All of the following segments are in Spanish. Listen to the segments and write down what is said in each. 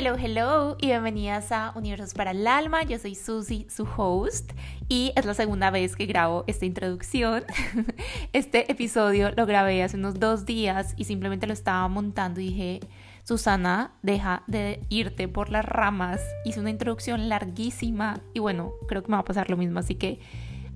Hello, hello y bienvenidas a Universos para el Alma. Yo soy Susie, su host, y es la segunda vez que grabo esta introducción. Este episodio lo grabé hace unos dos días y simplemente lo estaba montando y dije, Susana, deja de irte por las ramas. Hice una introducción larguísima y bueno, creo que me va a pasar lo mismo, así que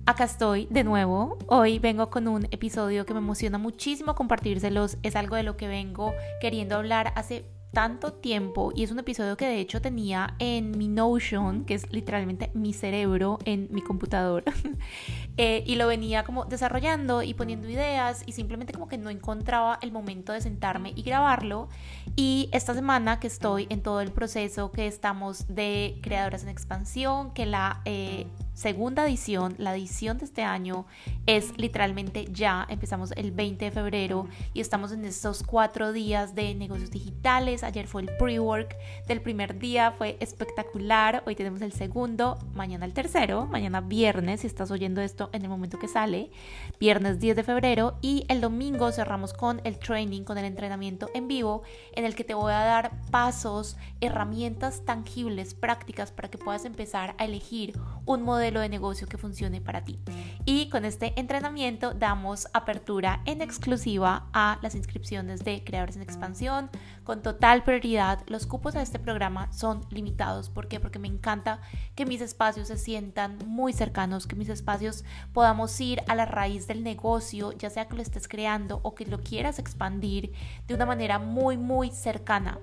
acá estoy de nuevo. Hoy vengo con un episodio que me emociona muchísimo compartírselos. Es algo de lo que vengo queriendo hablar hace tanto tiempo y es un episodio que de hecho tenía en mi Notion, que es literalmente mi cerebro en mi computador, eh, y lo venía como desarrollando y poniendo ideas y simplemente como que no encontraba el momento de sentarme y grabarlo. Y esta semana que estoy en todo el proceso que estamos de Creadoras en Expansión, que la... Eh, segunda edición, la edición de este año es literalmente ya, empezamos el 20 de febrero y estamos en estos cuatro días de negocios digitales, ayer fue el pre-work del primer día, fue espectacular, hoy tenemos el segundo, mañana el tercero, mañana viernes, si estás oyendo esto en el momento que sale, viernes 10 de febrero y el domingo cerramos con el training, con el entrenamiento en vivo en el que te voy a dar pasos, herramientas tangibles, prácticas para que puedas empezar a elegir un modelo de negocio que funcione para ti. Y con este entrenamiento damos apertura en exclusiva a las inscripciones de Creadores en Expansión. Con total prioridad, los cupos de este programa son limitados. ¿Por qué? Porque me encanta que mis espacios se sientan muy cercanos, que mis espacios podamos ir a la raíz del negocio, ya sea que lo estés creando o que lo quieras expandir de una manera muy, muy cercana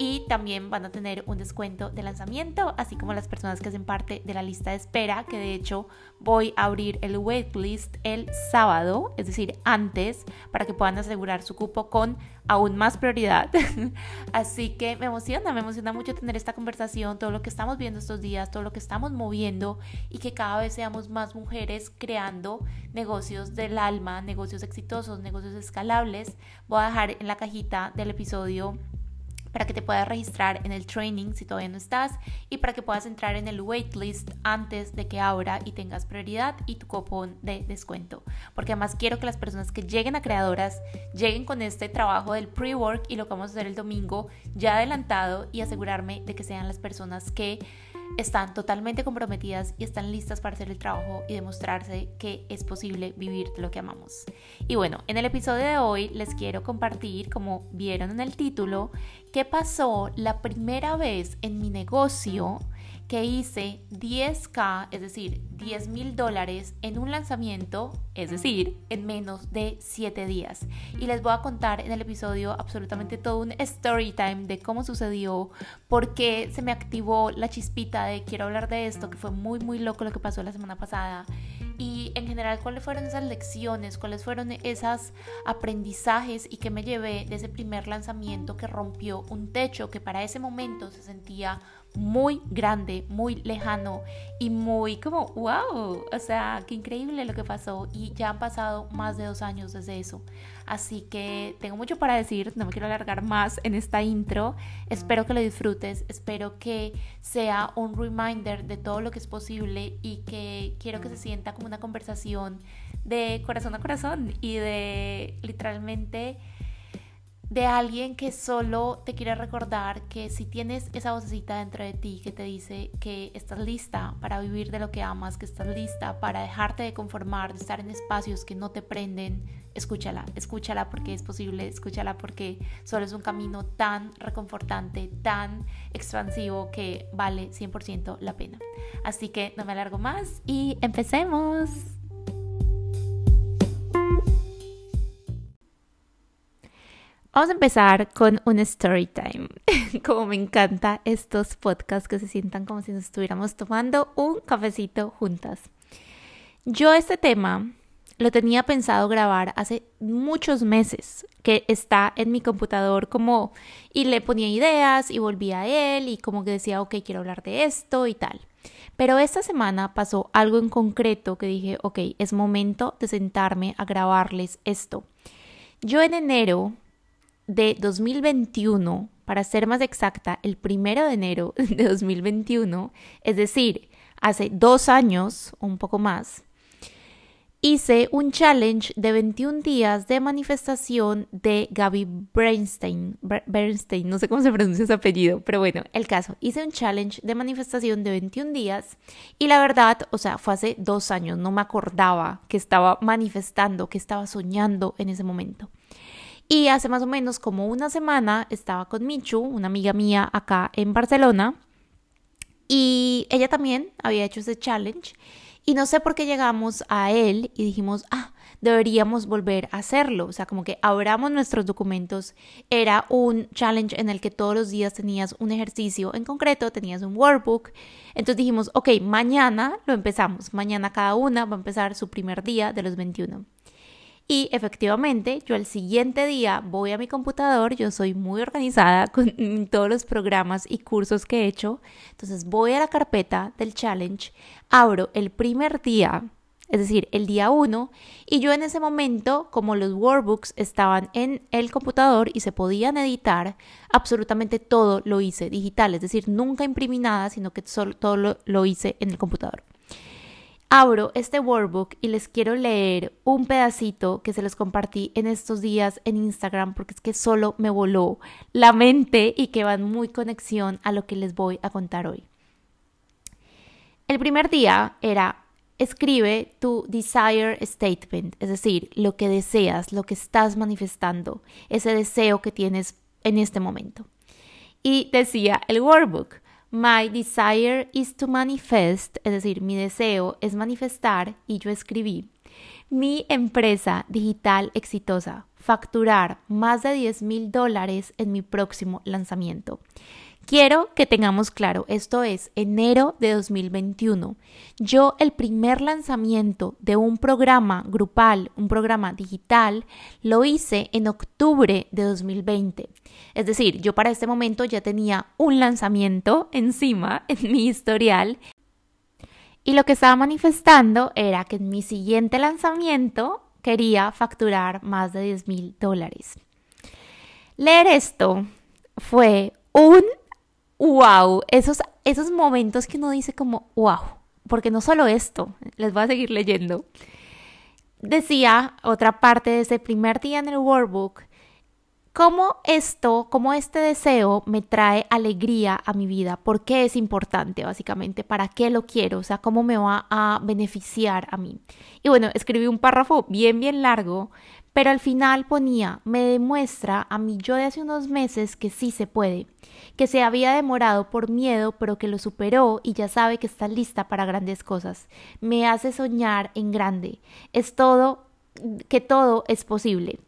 y también van a tener un descuento de lanzamiento, así como las personas que hacen parte de la lista de espera, que de hecho voy a abrir el waitlist el sábado, es decir, antes, para que puedan asegurar su cupo con aún más prioridad. así que me emociona, me emociona mucho tener esta conversación, todo lo que estamos viendo estos días, todo lo que estamos moviendo y que cada vez seamos más mujeres creando negocios del alma, negocios exitosos, negocios escalables. Voy a dejar en la cajita del episodio para que te puedas registrar en el training si todavía no estás y para que puedas entrar en el waitlist antes de que abra y tengas prioridad y tu cupón de descuento. Porque además quiero que las personas que lleguen a creadoras lleguen con este trabajo del pre-work y lo que vamos a hacer el domingo ya adelantado y asegurarme de que sean las personas que están totalmente comprometidas y están listas para hacer el trabajo y demostrarse que es posible vivir lo que amamos. Y bueno, en el episodio de hoy les quiero compartir, como vieron en el título, qué pasó la primera vez en mi negocio que hice 10k, es decir, 10 mil dólares en un lanzamiento, es decir, en menos de 7 días. Y les voy a contar en el episodio absolutamente todo un story time de cómo sucedió, por qué se me activó la chispita de quiero hablar de esto, que fue muy, muy loco lo que pasó la semana pasada. Y en general cuáles fueron esas lecciones, cuáles fueron esos aprendizajes y qué me llevé de ese primer lanzamiento que rompió un techo que para ese momento se sentía muy grande, muy lejano y muy como, wow, o sea, qué increíble lo que pasó y ya han pasado más de dos años desde eso. Así que tengo mucho para decir, no me quiero alargar más en esta intro. Espero que lo disfrutes, espero que sea un reminder de todo lo que es posible y que quiero que se sienta como una conversación de corazón a corazón y de literalmente de alguien que solo te quiere recordar que si tienes esa vocecita dentro de ti que te dice que estás lista para vivir de lo que amas, que estás lista para dejarte de conformar, de estar en espacios que no te prenden, escúchala, escúchala porque es posible, escúchala porque solo es un camino tan reconfortante, tan expansivo que vale 100% la pena. Así que no me alargo más y empecemos. Vamos a empezar con un story time. como me encanta estos podcasts que se sientan como si nos estuviéramos tomando un cafecito juntas. Yo este tema lo tenía pensado grabar hace muchos meses, que está en mi computador como y le ponía ideas y volvía a él y como que decía, ok, quiero hablar de esto y tal. Pero esta semana pasó algo en concreto que dije, ok, es momento de sentarme a grabarles esto. Yo en enero de 2021, para ser más exacta, el primero de enero de 2021, es decir, hace dos años, un poco más, hice un challenge de 21 días de manifestación de Gaby Bernstein. Bernstein, no sé cómo se pronuncia su apellido, pero bueno, el caso. Hice un challenge de manifestación de 21 días y la verdad, o sea, fue hace dos años, no me acordaba que estaba manifestando, que estaba soñando en ese momento. Y hace más o menos como una semana estaba con Michu, una amiga mía acá en Barcelona, y ella también había hecho ese challenge. Y no sé por qué llegamos a él y dijimos, ah, deberíamos volver a hacerlo. O sea, como que abramos nuestros documentos. Era un challenge en el que todos los días tenías un ejercicio en concreto, tenías un workbook. Entonces dijimos, ok, mañana lo empezamos. Mañana cada una va a empezar su primer día de los 21. Y efectivamente, yo el siguiente día voy a mi computador, yo soy muy organizada con todos los programas y cursos que he hecho, entonces voy a la carpeta del challenge, abro el primer día, es decir, el día 1, y yo en ese momento, como los workbooks estaban en el computador y se podían editar, absolutamente todo lo hice digital, es decir, nunca imprimí nada, sino que solo, todo lo hice en el computador abro este workbook y les quiero leer un pedacito que se los compartí en estos días en Instagram porque es que solo me voló la mente y que van muy conexión a lo que les voy a contar hoy. El primer día era escribe tu desire statement, es decir, lo que deseas, lo que estás manifestando, ese deseo que tienes en este momento. Y decía el workbook, My desire is to manifest, es decir, mi deseo es manifestar y yo escribí. Mi empresa digital exitosa, facturar más de 10 mil dólares en mi próximo lanzamiento. Quiero que tengamos claro, esto es enero de 2021. Yo el primer lanzamiento de un programa grupal, un programa digital, lo hice en octubre de 2020. Es decir, yo para este momento ya tenía un lanzamiento encima en mi historial y lo que estaba manifestando era que en mi siguiente lanzamiento quería facturar más de 10 mil dólares. Leer esto fue un wow, esos, esos momentos que uno dice como, wow, porque no solo esto, les voy a seguir leyendo. Decía otra parte de ese primer día en el workbook, cómo esto, cómo este deseo me trae alegría a mi vida, por qué es importante básicamente, para qué lo quiero, o sea, cómo me va a beneficiar a mí. Y bueno, escribí un párrafo bien, bien largo, pero al final ponía, me demuestra a mí yo de hace unos meses que sí se puede, que se había demorado por miedo, pero que lo superó y ya sabe que está lista para grandes cosas. Me hace soñar en grande. Es todo, que todo es posible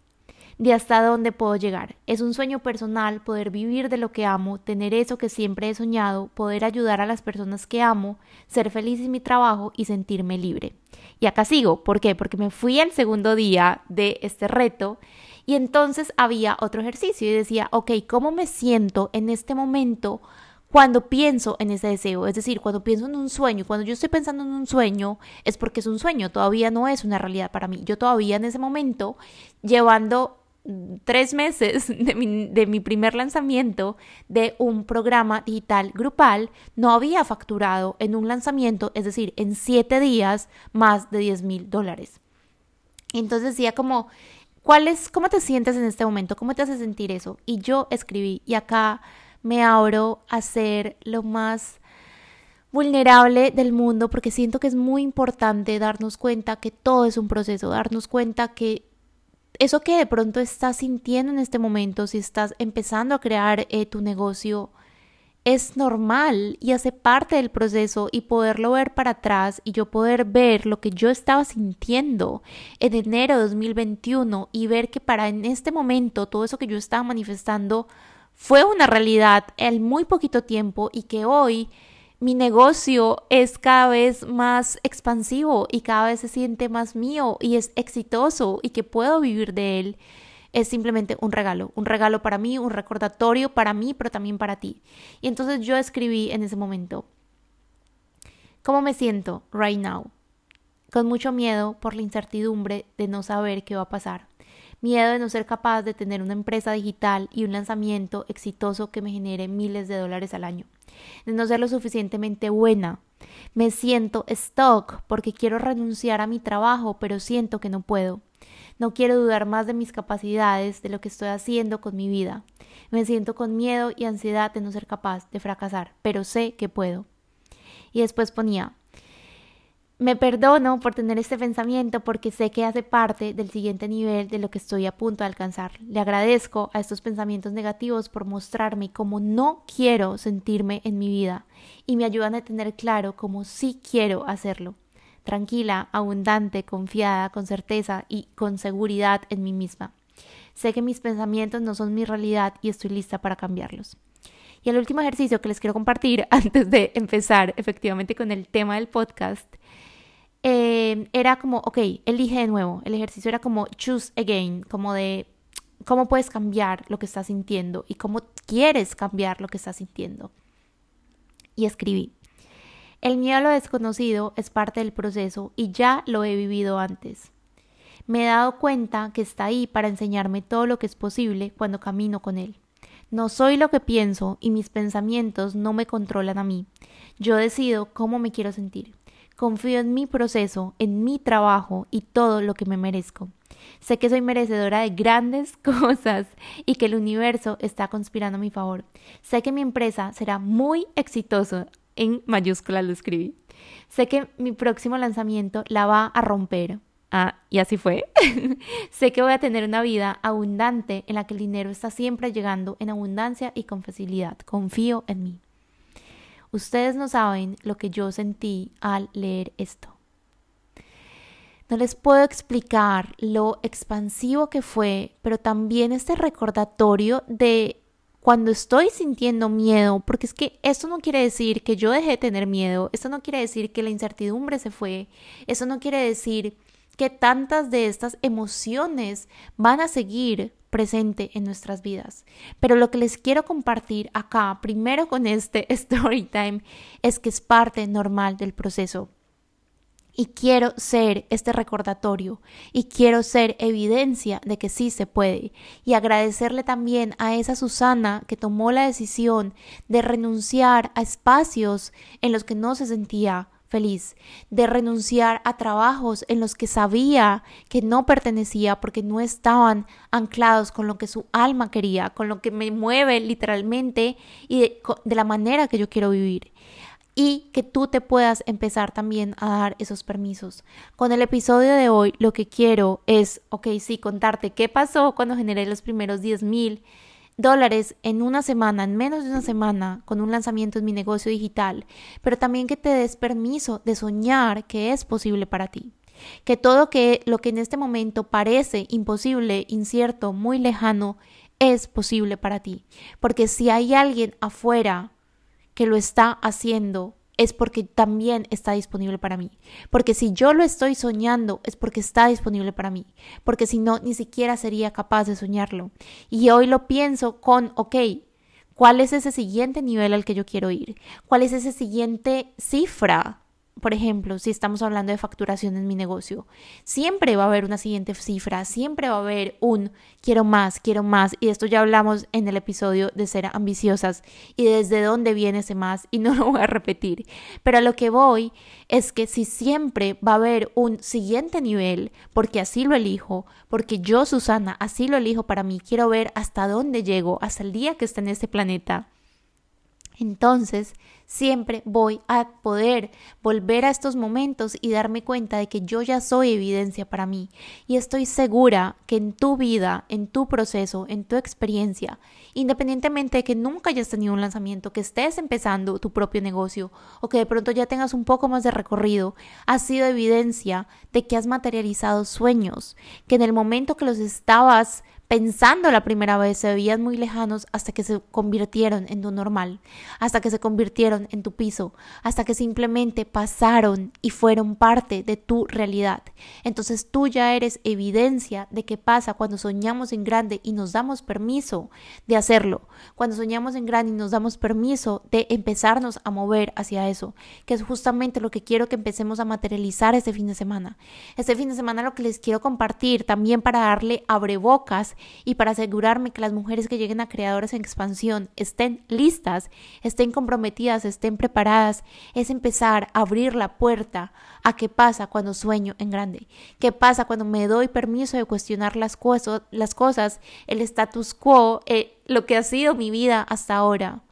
de hasta dónde puedo llegar. Es un sueño personal poder vivir de lo que amo, tener eso que siempre he soñado, poder ayudar a las personas que amo, ser feliz en mi trabajo y sentirme libre. Y acá sigo, ¿por qué? Porque me fui al segundo día de este reto y entonces había otro ejercicio y decía, ok, ¿cómo me siento en este momento? cuando pienso en ese deseo, es decir, cuando pienso en un sueño, cuando yo estoy pensando en un sueño, es porque es un sueño, todavía no es una realidad para mí. Yo todavía en ese momento, llevando tres meses de mi, primer lanzamiento de un programa digital grupal, no había facturado en un lanzamiento, es decir, en siete días, más de 10 mil dólares. Entonces decía como, ¿cuál es, ¿cómo te sientes en este momento? ¿Cómo te hace sentir eso? Y yo escribí, y acá me abro a ser lo más vulnerable del mundo porque siento que es muy importante darnos cuenta que todo es un proceso, darnos cuenta que eso que de pronto estás sintiendo en este momento, si estás empezando a crear eh, tu negocio, es normal y hace parte del proceso y poderlo ver para atrás y yo poder ver lo que yo estaba sintiendo en enero de 2021 y ver que para en este momento todo eso que yo estaba manifestando fue una realidad en muy poquito tiempo y que hoy mi negocio es cada vez más expansivo y cada vez se siente más mío y es exitoso y que puedo vivir de él, es simplemente un regalo, un regalo para mí, un recordatorio para mí, pero también para ti. Y entonces yo escribí en ese momento, ¿cómo me siento right now? Con mucho miedo por la incertidumbre de no saber qué va a pasar miedo de no ser capaz de tener una empresa digital y un lanzamiento exitoso que me genere miles de dólares al año, de no ser lo suficientemente buena, Me siento stuck porque quiero renunciar a mi trabajo, pero siento que no puedo. No quiero dudar más de mis capacidades, de lo que estoy haciendo con mi vida. Me siento con miedo y ansiedad de no ser capaz de fracasar, pero sé que puedo. Y después ponía, me perdono por tener este pensamiento porque sé que hace parte del siguiente nivel de lo que estoy a punto de alcanzar. Le agradezco a estos pensamientos negativos por mostrarme cómo no quiero sentirme en mi vida y me ayudan a tener claro cómo sí quiero hacerlo. Tranquila, abundante, confiada, con certeza y con seguridad en mí misma. Sé que mis pensamientos no son mi realidad y estoy lista para cambiarlos. Y el último ejercicio que les quiero compartir antes de empezar efectivamente con el tema del podcast eh, era como, ok, elige de nuevo. El ejercicio era como choose again, como de cómo puedes cambiar lo que estás sintiendo y cómo quieres cambiar lo que estás sintiendo. Y escribí. El miedo a lo desconocido es parte del proceso y ya lo he vivido antes. Me he dado cuenta que está ahí para enseñarme todo lo que es posible cuando camino con él. No soy lo que pienso y mis pensamientos no me controlan a mí. Yo decido cómo me quiero sentir. Confío en mi proceso, en mi trabajo y todo lo que me merezco. Sé que soy merecedora de grandes cosas y que el universo está conspirando a mi favor. Sé que mi empresa será muy exitosa. En mayúscula lo escribí. Sé que mi próximo lanzamiento la va a romper. Ah, y así fue. sé que voy a tener una vida abundante en la que el dinero está siempre llegando en abundancia y con facilidad. Confío en mí. Ustedes no saben lo que yo sentí al leer esto. No les puedo explicar lo expansivo que fue, pero también este recordatorio de cuando estoy sintiendo miedo, porque es que esto no quiere decir que yo dejé de tener miedo, esto no quiere decir que la incertidumbre se fue, eso no quiere decir que tantas de estas emociones van a seguir presente en nuestras vidas. Pero lo que les quiero compartir acá, primero con este story time, es que es parte normal del proceso. Y quiero ser este recordatorio y quiero ser evidencia de que sí se puede. Y agradecerle también a esa Susana que tomó la decisión de renunciar a espacios en los que no se sentía feliz, de renunciar a trabajos en los que sabía que no pertenecía porque no estaban anclados con lo que su alma quería, con lo que me mueve literalmente y de, de la manera que yo quiero vivir y que tú te puedas empezar también a dar esos permisos. Con el episodio de hoy lo que quiero es, ok, sí, contarte qué pasó cuando generé los primeros 10 mil dólares en una semana, en menos de una semana, con un lanzamiento en mi negocio digital, pero también que te des permiso de soñar que es posible para ti. Que todo que, lo que en este momento parece imposible, incierto, muy lejano, es posible para ti. Porque si hay alguien afuera que lo está haciendo es porque también está disponible para mí. Porque si yo lo estoy soñando es porque está disponible para mí. Porque si no, ni siquiera sería capaz de soñarlo. Y hoy lo pienso con, ok, ¿cuál es ese siguiente nivel al que yo quiero ir? ¿Cuál es esa siguiente cifra por ejemplo, si estamos hablando de facturación en mi negocio, siempre va a haber una siguiente cifra, siempre va a haber un quiero más, quiero más, y esto ya hablamos en el episodio de ser ambiciosas y desde dónde viene ese más, y no lo voy a repetir, pero a lo que voy es que si siempre va a haber un siguiente nivel, porque así lo elijo, porque yo, Susana, así lo elijo para mí, quiero ver hasta dónde llego, hasta el día que esté en este planeta, entonces siempre voy a poder volver a estos momentos y darme cuenta de que yo ya soy evidencia para mí. Y estoy segura que en tu vida, en tu proceso, en tu experiencia, independientemente de que nunca hayas tenido un lanzamiento, que estés empezando tu propio negocio o que de pronto ya tengas un poco más de recorrido, ha sido evidencia de que has materializado sueños, que en el momento que los estabas pensando la primera vez se veían muy lejanos hasta que se convirtieron en tu normal, hasta que se convirtieron en tu piso, hasta que simplemente pasaron y fueron parte de tu realidad. Entonces tú ya eres evidencia de qué pasa cuando soñamos en grande y nos damos permiso de hacerlo, cuando soñamos en grande y nos damos permiso de empezarnos a mover hacia eso, que es justamente lo que quiero que empecemos a materializar este fin de semana. Este fin de semana lo que les quiero compartir también para darle abrebocas y para asegurarme que las mujeres que lleguen a creadoras en expansión estén listas, estén comprometidas estén preparadas, es empezar a abrir la puerta a qué pasa cuando sueño en grande, qué pasa cuando me doy permiso de cuestionar las, cosas, las cosas el status quo, eh, lo que ha sido mi vida hasta ahora.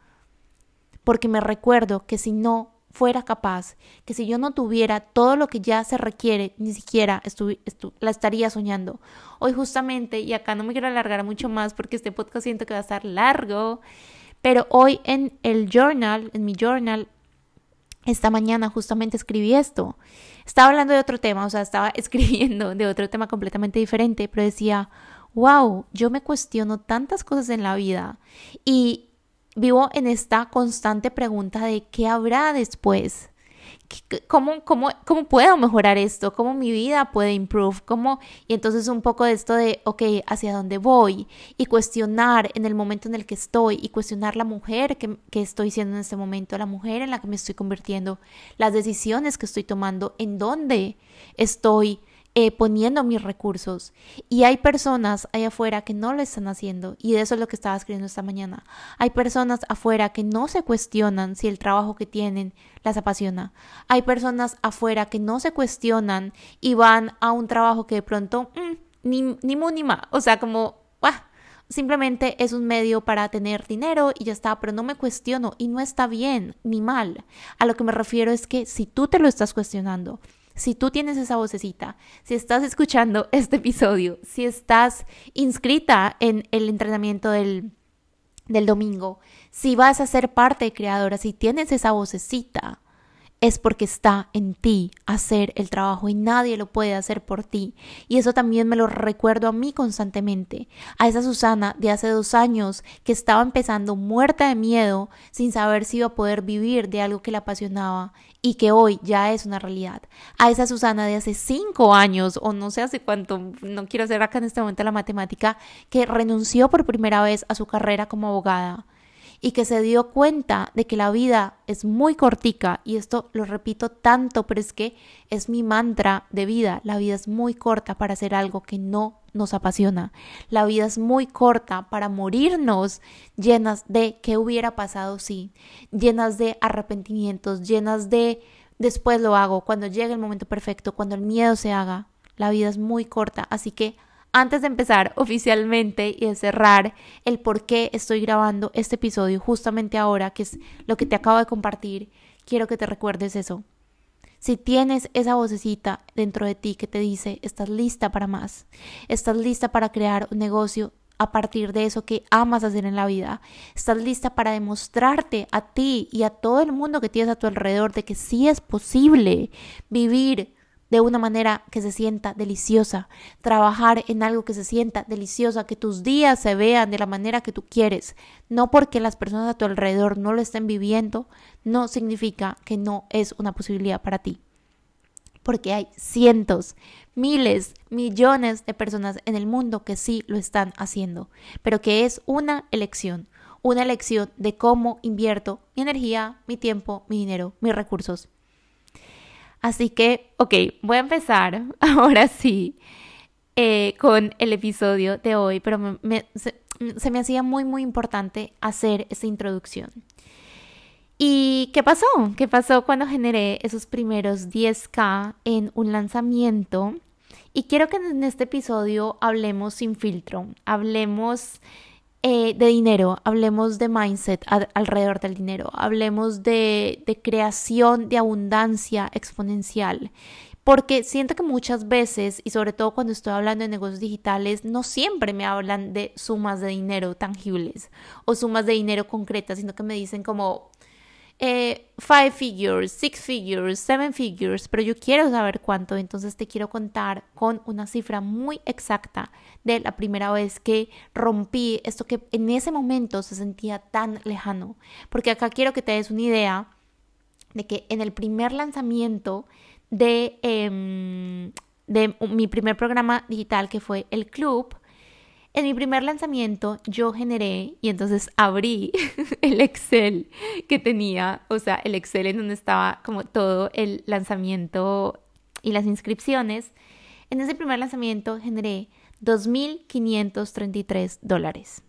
Porque me recuerdo que si no fuera capaz, que si yo no tuviera todo lo que ya se requiere, ni siquiera la estaría soñando. Hoy justamente, y acá no me quiero alargar mucho más porque este podcast siento que va a estar largo, pero hoy en el journal, en mi journal, esta mañana justamente escribí esto. Estaba hablando de otro tema, o sea, estaba escribiendo de otro tema completamente diferente, pero decía, wow, yo me cuestiono tantas cosas en la vida y vivo en esta constante pregunta de qué habrá después. ¿Cómo, cómo, cómo puedo mejorar esto? ¿Cómo mi vida puede improve? ¿Cómo? Y entonces un poco de esto de, ok, ¿hacia dónde voy? Y cuestionar en el momento en el que estoy y cuestionar la mujer que, que estoy siendo en este momento, la mujer en la que me estoy convirtiendo, las decisiones que estoy tomando, en dónde estoy eh, poniendo mis recursos. Y hay personas allá afuera que no lo están haciendo. Y de eso es lo que estaba escribiendo esta mañana. Hay personas afuera que no se cuestionan si el trabajo que tienen las apasiona. Hay personas afuera que no se cuestionan y van a un trabajo que de pronto mm, ni, ni mu ni ma. O sea, como, simplemente es un medio para tener dinero y ya está, pero no me cuestiono y no está bien ni mal. A lo que me refiero es que si tú te lo estás cuestionando, si tú tienes esa vocecita, si estás escuchando este episodio, si estás inscrita en el entrenamiento del, del domingo, si vas a ser parte de creadora, si tienes esa vocecita, es porque está en ti hacer el trabajo y nadie lo puede hacer por ti. Y eso también me lo recuerdo a mí constantemente, a esa Susana de hace dos años que estaba empezando muerta de miedo sin saber si iba a poder vivir de algo que le apasionaba y que hoy ya es una realidad. A esa Susana de hace cinco años o no sé hace cuánto, no quiero hacer acá en este momento la matemática, que renunció por primera vez a su carrera como abogada y que se dio cuenta de que la vida es muy cortica y esto lo repito tanto, pero es que es mi mantra de vida, la vida es muy corta para hacer algo que no nos apasiona. La vida es muy corta para morirnos llenas de qué hubiera pasado si, llenas de arrepentimientos, llenas de después lo hago, cuando llegue el momento perfecto, cuando el miedo se haga. La vida es muy corta, así que antes de empezar oficialmente y de cerrar el por qué estoy grabando este episodio justamente ahora, que es lo que te acabo de compartir, quiero que te recuerdes eso. Si tienes esa vocecita dentro de ti que te dice, estás lista para más, estás lista para crear un negocio a partir de eso que amas hacer en la vida, estás lista para demostrarte a ti y a todo el mundo que tienes a tu alrededor de que sí es posible vivir de una manera que se sienta deliciosa, trabajar en algo que se sienta deliciosa, que tus días se vean de la manera que tú quieres, no porque las personas a tu alrededor no lo estén viviendo, no significa que no es una posibilidad para ti. Porque hay cientos, miles, millones de personas en el mundo que sí lo están haciendo, pero que es una elección, una elección de cómo invierto mi energía, mi tiempo, mi dinero, mis recursos. Así que, ok, voy a empezar ahora sí eh, con el episodio de hoy, pero se, me hacía muy, muy importante hacer esta introducción. ¿Y qué pasó? ¿Qué pasó cuando generé esos primeros 10k en un lanzamiento? Y quiero que en este episodio hablemos sin filtro, hablemos eh, de dinero, hablemos de mindset alrededor del dinero, hablemos de, de creación de abundancia exponencial. Porque siento que muchas veces, y sobre todo cuando estoy hablando de negocios digitales, no siempre me hablan de sumas de dinero tangibles o sumas de dinero concretas, sino que me dicen como, eh, five figures, six figures, seven figures, pero yo quiero saber cuánto, entonces te quiero contar con una cifra muy exacta de la primera vez que rompí esto que en ese momento se sentía tan lejano, porque acá quiero que te des una idea de que en el primer lanzamiento de, em, de mi primer programa digital que fue el club, en mi primer lanzamiento yo generé y entonces abrí el Excel que tenía, o sea, el Excel en donde estaba como todo el lanzamiento y las inscripciones. En ese primer lanzamiento generé 2.533 dólares.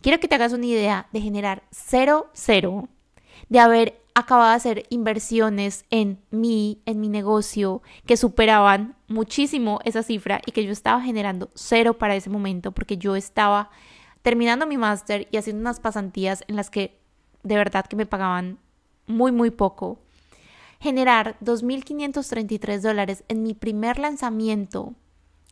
Quiero que te hagas una idea de generar cero, cero, de haber acababa de hacer inversiones en mí, en mi negocio, que superaban muchísimo esa cifra y que yo estaba generando cero para ese momento porque yo estaba terminando mi máster y haciendo unas pasantías en las que de verdad que me pagaban muy, muy poco. Generar 2.533 dólares en mi primer lanzamiento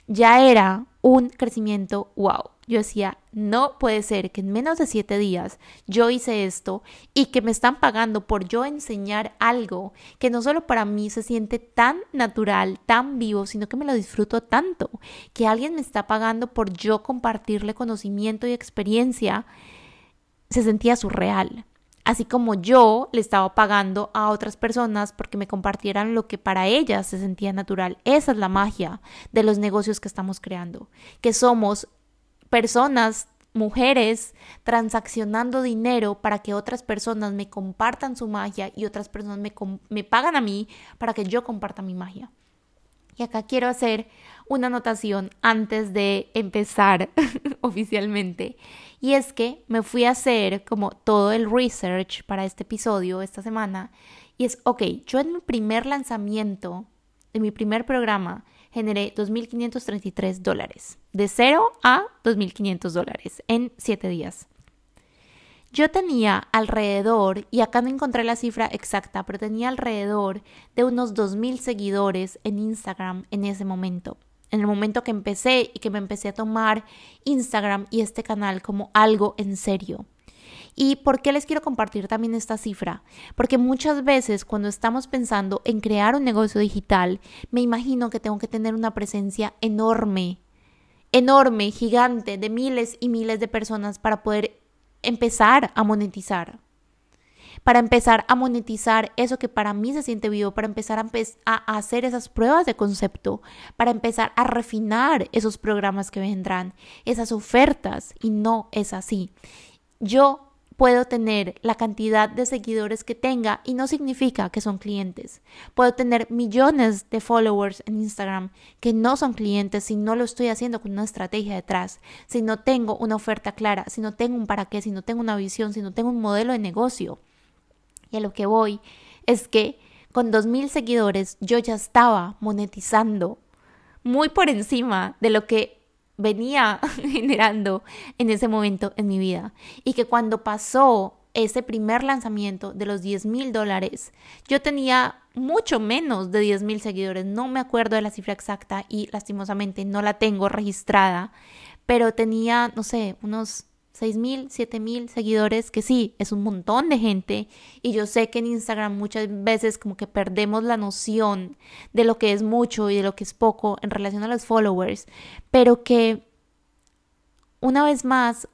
ya era un crecimiento wow. Yo decía, no puede ser que en menos de siete días yo hice esto y que me están pagando por yo enseñar algo que no solo para mí se siente tan natural, tan vivo, sino que me lo disfruto tanto, que alguien me está pagando por yo compartirle conocimiento y experiencia, se sentía surreal así como yo le estaba pagando a otras personas porque me compartieran lo que para ellas se sentía natural. Esa es la magia de los negocios que estamos creando, que somos personas, mujeres, transaccionando dinero para que otras personas me compartan su magia y otras personas me, me pagan a mí para que yo comparta mi magia. Y acá quiero hacer una anotación antes de empezar oficialmente. Y es que me fui a hacer como todo el research para este episodio esta semana. Y es, ok, yo en mi primer lanzamiento, en mi primer programa, generé 2.533 dólares. De 0 a 2.500 dólares en 7 días. Yo tenía alrededor, y acá no encontré la cifra exacta, pero tenía alrededor de unos 2.000 seguidores en Instagram en ese momento en el momento que empecé y que me empecé a tomar Instagram y este canal como algo en serio. ¿Y por qué les quiero compartir también esta cifra? Porque muchas veces cuando estamos pensando en crear un negocio digital, me imagino que tengo que tener una presencia enorme, enorme, gigante, de miles y miles de personas para poder empezar a monetizar para empezar a monetizar eso que para mí se siente vivo, para empezar a, hacer esas pruebas de concepto, para empezar a refinar esos programas que vendrán, esas ofertas, y no es así. Yo puedo tener la cantidad de seguidores que tenga y no significa que son clientes. Puedo tener millones de followers en Instagram que no son clientes si no lo estoy haciendo con una estrategia detrás, si no tengo una oferta clara, si no tengo un para qué, si no tengo una visión, si no tengo un modelo de negocio. Y a lo que voy es que con 2.000 seguidores yo ya estaba monetizando muy por encima de lo que venía generando en ese momento en mi vida. Y que cuando pasó ese primer lanzamiento de los 10 mil dólares, yo tenía mucho menos de 10 mil seguidores. No me acuerdo de la cifra exacta y lastimosamente no la tengo registrada, pero tenía, no sé, unos seis mil, siete mil seguidores, que sí, es un montón de gente. Y yo sé que en Instagram muchas veces como que perdemos la noción de lo que es mucho y de lo que es poco en relación a los followers, pero que una vez más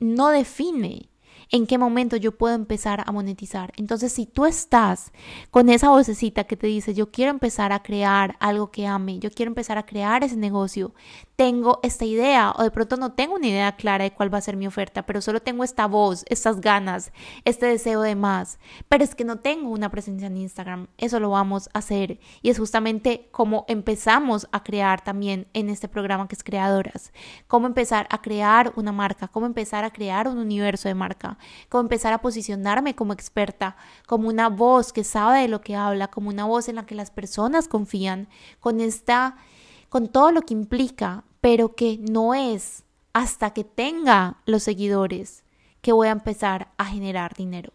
no define en qué momento yo puedo empezar a monetizar. Entonces, si tú estás con esa vocecita que te dice, yo quiero empezar a crear algo que ame, yo quiero empezar a crear ese negocio, tengo esta idea o de pronto no tengo una idea clara de cuál va a ser mi oferta, pero solo tengo esta voz, estas ganas, este deseo de más, pero es que no tengo una presencia en Instagram, eso lo vamos a hacer. Y es justamente como empezamos a crear también en este programa que es Creadoras, cómo empezar a crear una marca, cómo empezar a crear un universo de marca, cómo empezar a posicionarme como experta, como una voz que sabe de lo que habla, como una voz en la que las personas confían, con esta con todo lo que implica pero que no es hasta que tenga los seguidores que voy a empezar a generar dinero.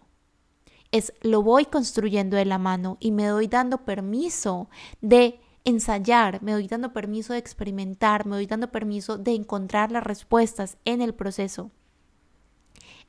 Es lo voy construyendo de la mano y me doy dando permiso de ensayar, me doy dando permiso de experimentar, me doy dando permiso de encontrar las respuestas en el proceso.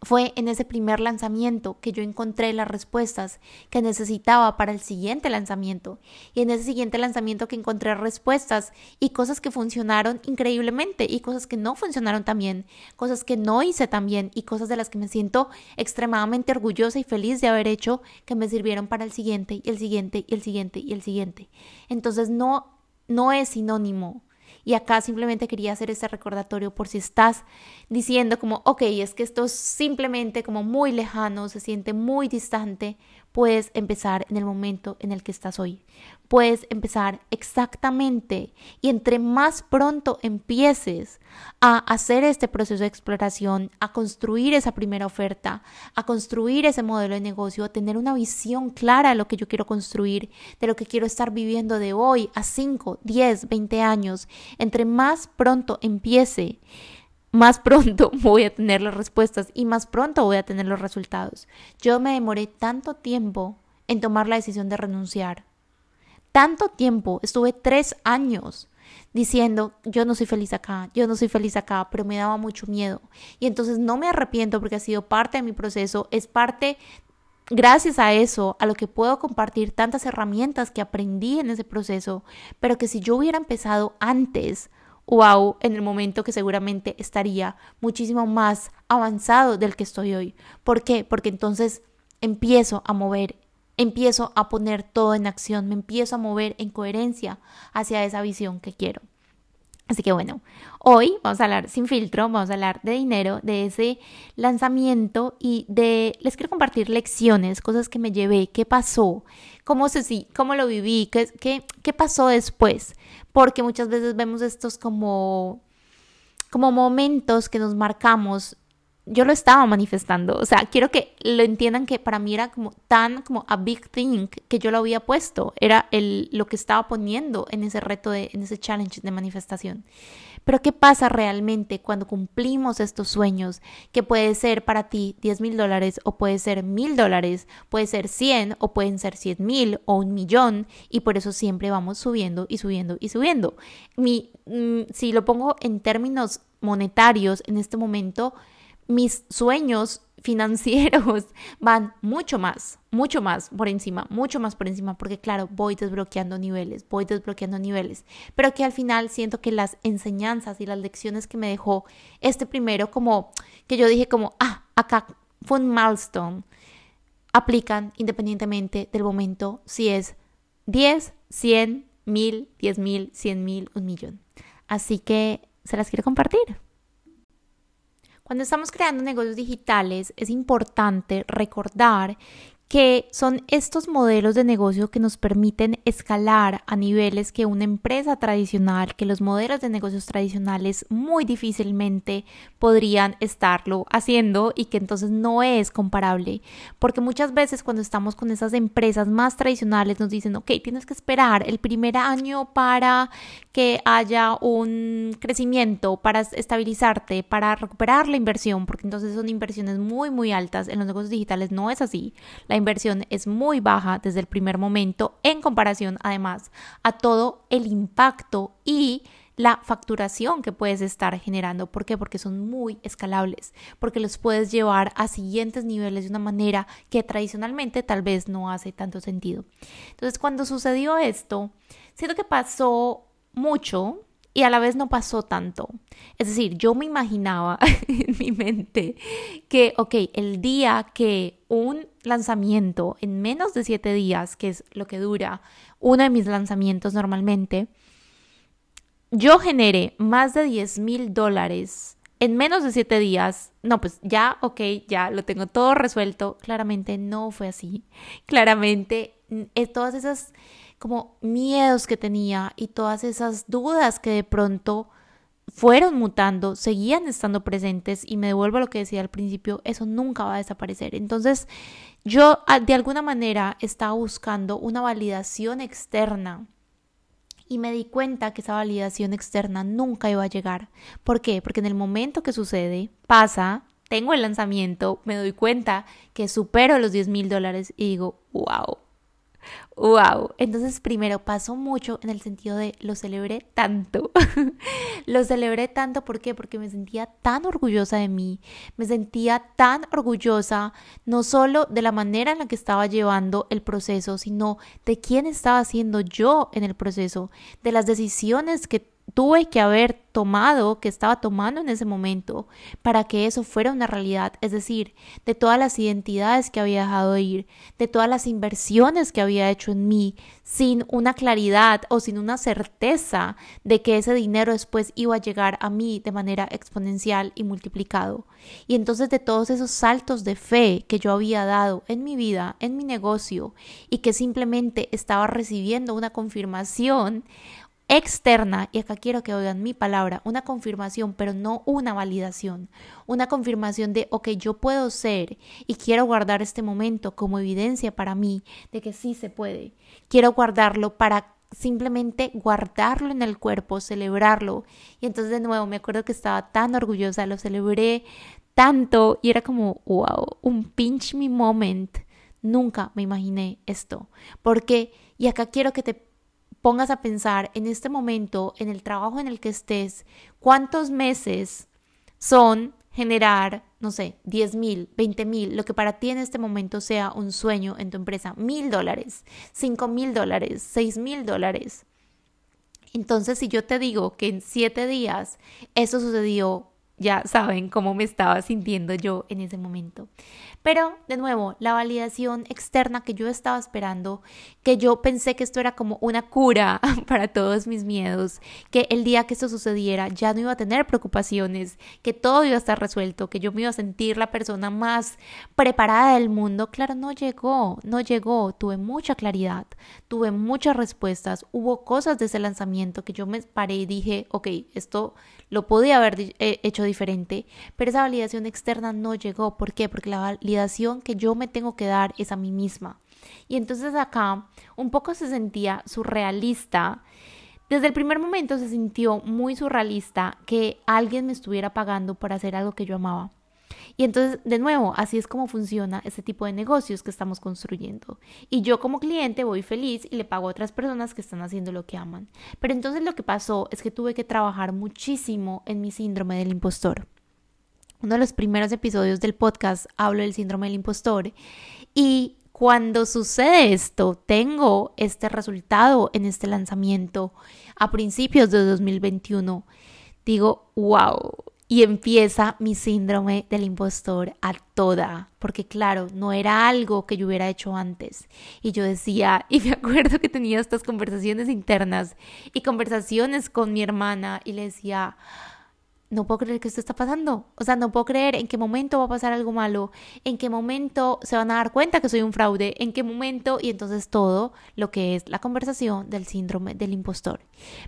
Fue en ese primer lanzamiento que yo encontré las respuestas que necesitaba para el siguiente lanzamiento. Y en ese siguiente lanzamiento que encontré respuestas y cosas que funcionaron increíblemente y cosas que no funcionaron tan bien, cosas que no hice tan bien y cosas de las que me siento extremadamente orgullosa y feliz de haber hecho que me sirvieron para el siguiente y el siguiente y el siguiente y el siguiente. Entonces no, no es sinónimo y acá simplemente quería hacer ese recordatorio por si estás diciendo como, ok, es que esto es simplemente como muy lejano, se siente muy distante. Puedes empezar en el momento en el que estás hoy. Puedes empezar exactamente y entre más pronto empieces a hacer este proceso de exploración, a construir esa primera oferta, a construir ese modelo de negocio, a tener una visión clara de lo que yo quiero construir, de lo que quiero estar viviendo de hoy a 5, 10, 20 años, entre más pronto empiece, más pronto voy a tener las respuestas y más pronto voy a tener los resultados. Yo me demoré tanto tiempo en tomar la decisión de renunciar. Tanto tiempo, estuve tres años diciendo, yo no soy feliz acá, yo no soy feliz acá, pero me daba mucho miedo. Y entonces no me arrepiento porque ha sido parte de mi proceso, es parte, gracias a eso, a lo que puedo compartir tantas herramientas que aprendí en ese proceso, pero que si yo hubiera empezado antes, wow, en el momento que seguramente estaría muchísimo más avanzado del que estoy hoy. ¿Por qué? Porque entonces empiezo a mover, empiezo a poner todo en acción, me empiezo a mover en coherencia hacia esa visión que quiero. Así que bueno, hoy vamos a hablar sin filtro, vamos a hablar de dinero, de ese lanzamiento y de, les quiero compartir lecciones, cosas que me llevé, qué pasó, cómo, se, cómo lo viví, qué, qué, qué pasó después, porque muchas veces vemos estos como, como momentos que nos marcamos yo lo estaba manifestando. O sea, quiero que lo entiendan que para mí era como tan como a big thing que yo lo había puesto. Era el, lo que estaba poniendo en ese reto, de, en ese challenge de manifestación. Pero ¿qué pasa realmente cuando cumplimos estos sueños? Que puede ser para ti 10 mil dólares o puede ser mil dólares, puede ser 100 o pueden ser 100 mil o un millón y por eso siempre vamos subiendo y subiendo y subiendo. Mi, mm, si lo pongo en términos monetarios en este momento, mis sueños financieros van mucho más, mucho más por encima, mucho más por encima, porque claro, voy desbloqueando niveles, voy desbloqueando niveles, pero que al final siento que las enseñanzas y las lecciones que me dejó este primero, como que yo dije como, ah, acá fue un milestone, aplican independientemente del momento, si es 10, 100, 1000, 10 mil, 100 mil, un millón. Así que se las quiero compartir. Cuando estamos creando negocios digitales es importante recordar que son estos modelos de negocio que nos permiten escalar a niveles que una empresa tradicional, que los modelos de negocios tradicionales muy difícilmente podrían estarlo haciendo y que entonces no es comparable. Porque muchas veces cuando estamos con esas empresas más tradicionales nos dicen, ok, tienes que esperar el primer año para que haya un crecimiento, para estabilizarte, para recuperar la inversión, porque entonces son inversiones muy, muy altas. En los negocios digitales no es así. Inversión es muy baja desde el primer momento en comparación además a todo el impacto y la facturación que puedes estar generando. ¿Por qué? Porque son muy escalables, porque los puedes llevar a siguientes niveles de una manera que tradicionalmente tal vez no hace tanto sentido. Entonces, cuando sucedió esto, siento que pasó mucho y a la vez no pasó tanto. Es decir, yo me imaginaba en mi mente que, ok, el día que un lanzamiento en menos de siete días, que es lo que dura uno de mis lanzamientos normalmente, yo genere más de 10 mil dólares en menos de siete días, no, pues ya, ok, ya lo tengo todo resuelto. Claramente no fue así. Claramente, eh, todas esas como miedos que tenía y todas esas dudas que de pronto fueron mutando, seguían estando presentes y me devuelvo a lo que decía al principio, eso nunca va a desaparecer. Entonces, yo ah, de alguna manera estaba buscando una validación externa y me di cuenta que esa validación externa nunca iba a llegar. ¿Por qué? Porque en el momento que sucede, pasa, tengo el lanzamiento, me doy cuenta que supero los 10 mil dólares y digo, wow, Wow, entonces primero pasó mucho en el sentido de lo celebré tanto. lo celebré tanto ¿por qué? Porque me sentía tan orgullosa de mí, me sentía tan orgullosa no solo de la manera en la que estaba llevando el proceso, sino de quién estaba siendo yo en el proceso, de las decisiones que tuve que haber tomado, que estaba tomando en ese momento, para que eso fuera una realidad. Es decir, de todas las identidades que había dejado de ir, de todas las inversiones que había hecho en mí, sin una claridad o sin una certeza de que ese dinero después iba a llegar a mí de manera exponencial y multiplicado. Y entonces de todos esos saltos de fe que yo había dado en mi vida, en mi negocio, y que simplemente estaba recibiendo una confirmación, externa, y acá quiero que oigan mi palabra, una confirmación, pero no una validación, una confirmación de, ok, yo puedo ser y quiero guardar este momento como evidencia para mí de que sí se puede. Quiero guardarlo para simplemente guardarlo en el cuerpo, celebrarlo. Y entonces de nuevo me acuerdo que estaba tan orgullosa, lo celebré tanto y era como, wow, un pinch me moment. Nunca me imaginé esto. Porque, y acá quiero que te pongas a pensar en este momento, en el trabajo en el que estés, cuántos meses son generar, no sé, 10 mil, 20 mil, lo que para ti en este momento sea un sueño en tu empresa, mil dólares, cinco mil dólares, seis mil dólares. Entonces, si yo te digo que en siete días eso sucedió, ya saben cómo me estaba sintiendo yo en ese momento. Pero, de nuevo, la validación externa que yo estaba esperando, que yo pensé que esto era como una cura para todos mis miedos, que el día que esto sucediera ya no iba a tener preocupaciones, que todo iba a estar resuelto, que yo me iba a sentir la persona más preparada del mundo, claro, no llegó, no llegó, tuve mucha claridad, tuve muchas respuestas, hubo cosas de ese lanzamiento que yo me paré y dije, ok, esto lo podía haber eh, hecho diferente, pero esa validación externa no llegó, ¿por qué? Porque la validación que yo me tengo que dar es a mí misma. Y entonces acá un poco se sentía surrealista. Desde el primer momento se sintió muy surrealista que alguien me estuviera pagando por hacer algo que yo amaba. Y entonces, de nuevo, así es como funciona este tipo de negocios que estamos construyendo. Y yo como cliente voy feliz y le pago a otras personas que están haciendo lo que aman. Pero entonces lo que pasó es que tuve que trabajar muchísimo en mi síndrome del impostor uno de los primeros episodios del podcast hablo del síndrome del impostor y cuando sucede esto, tengo este resultado en este lanzamiento a principios de 2021, digo, wow, y empieza mi síndrome del impostor a toda, porque claro, no era algo que yo hubiera hecho antes. Y yo decía, y me acuerdo que tenía estas conversaciones internas y conversaciones con mi hermana y le decía, no puedo creer que esto está pasando. O sea, no puedo creer en qué momento va a pasar algo malo, en qué momento se van a dar cuenta que soy un fraude, en qué momento, y entonces todo lo que es la conversación del síndrome del impostor.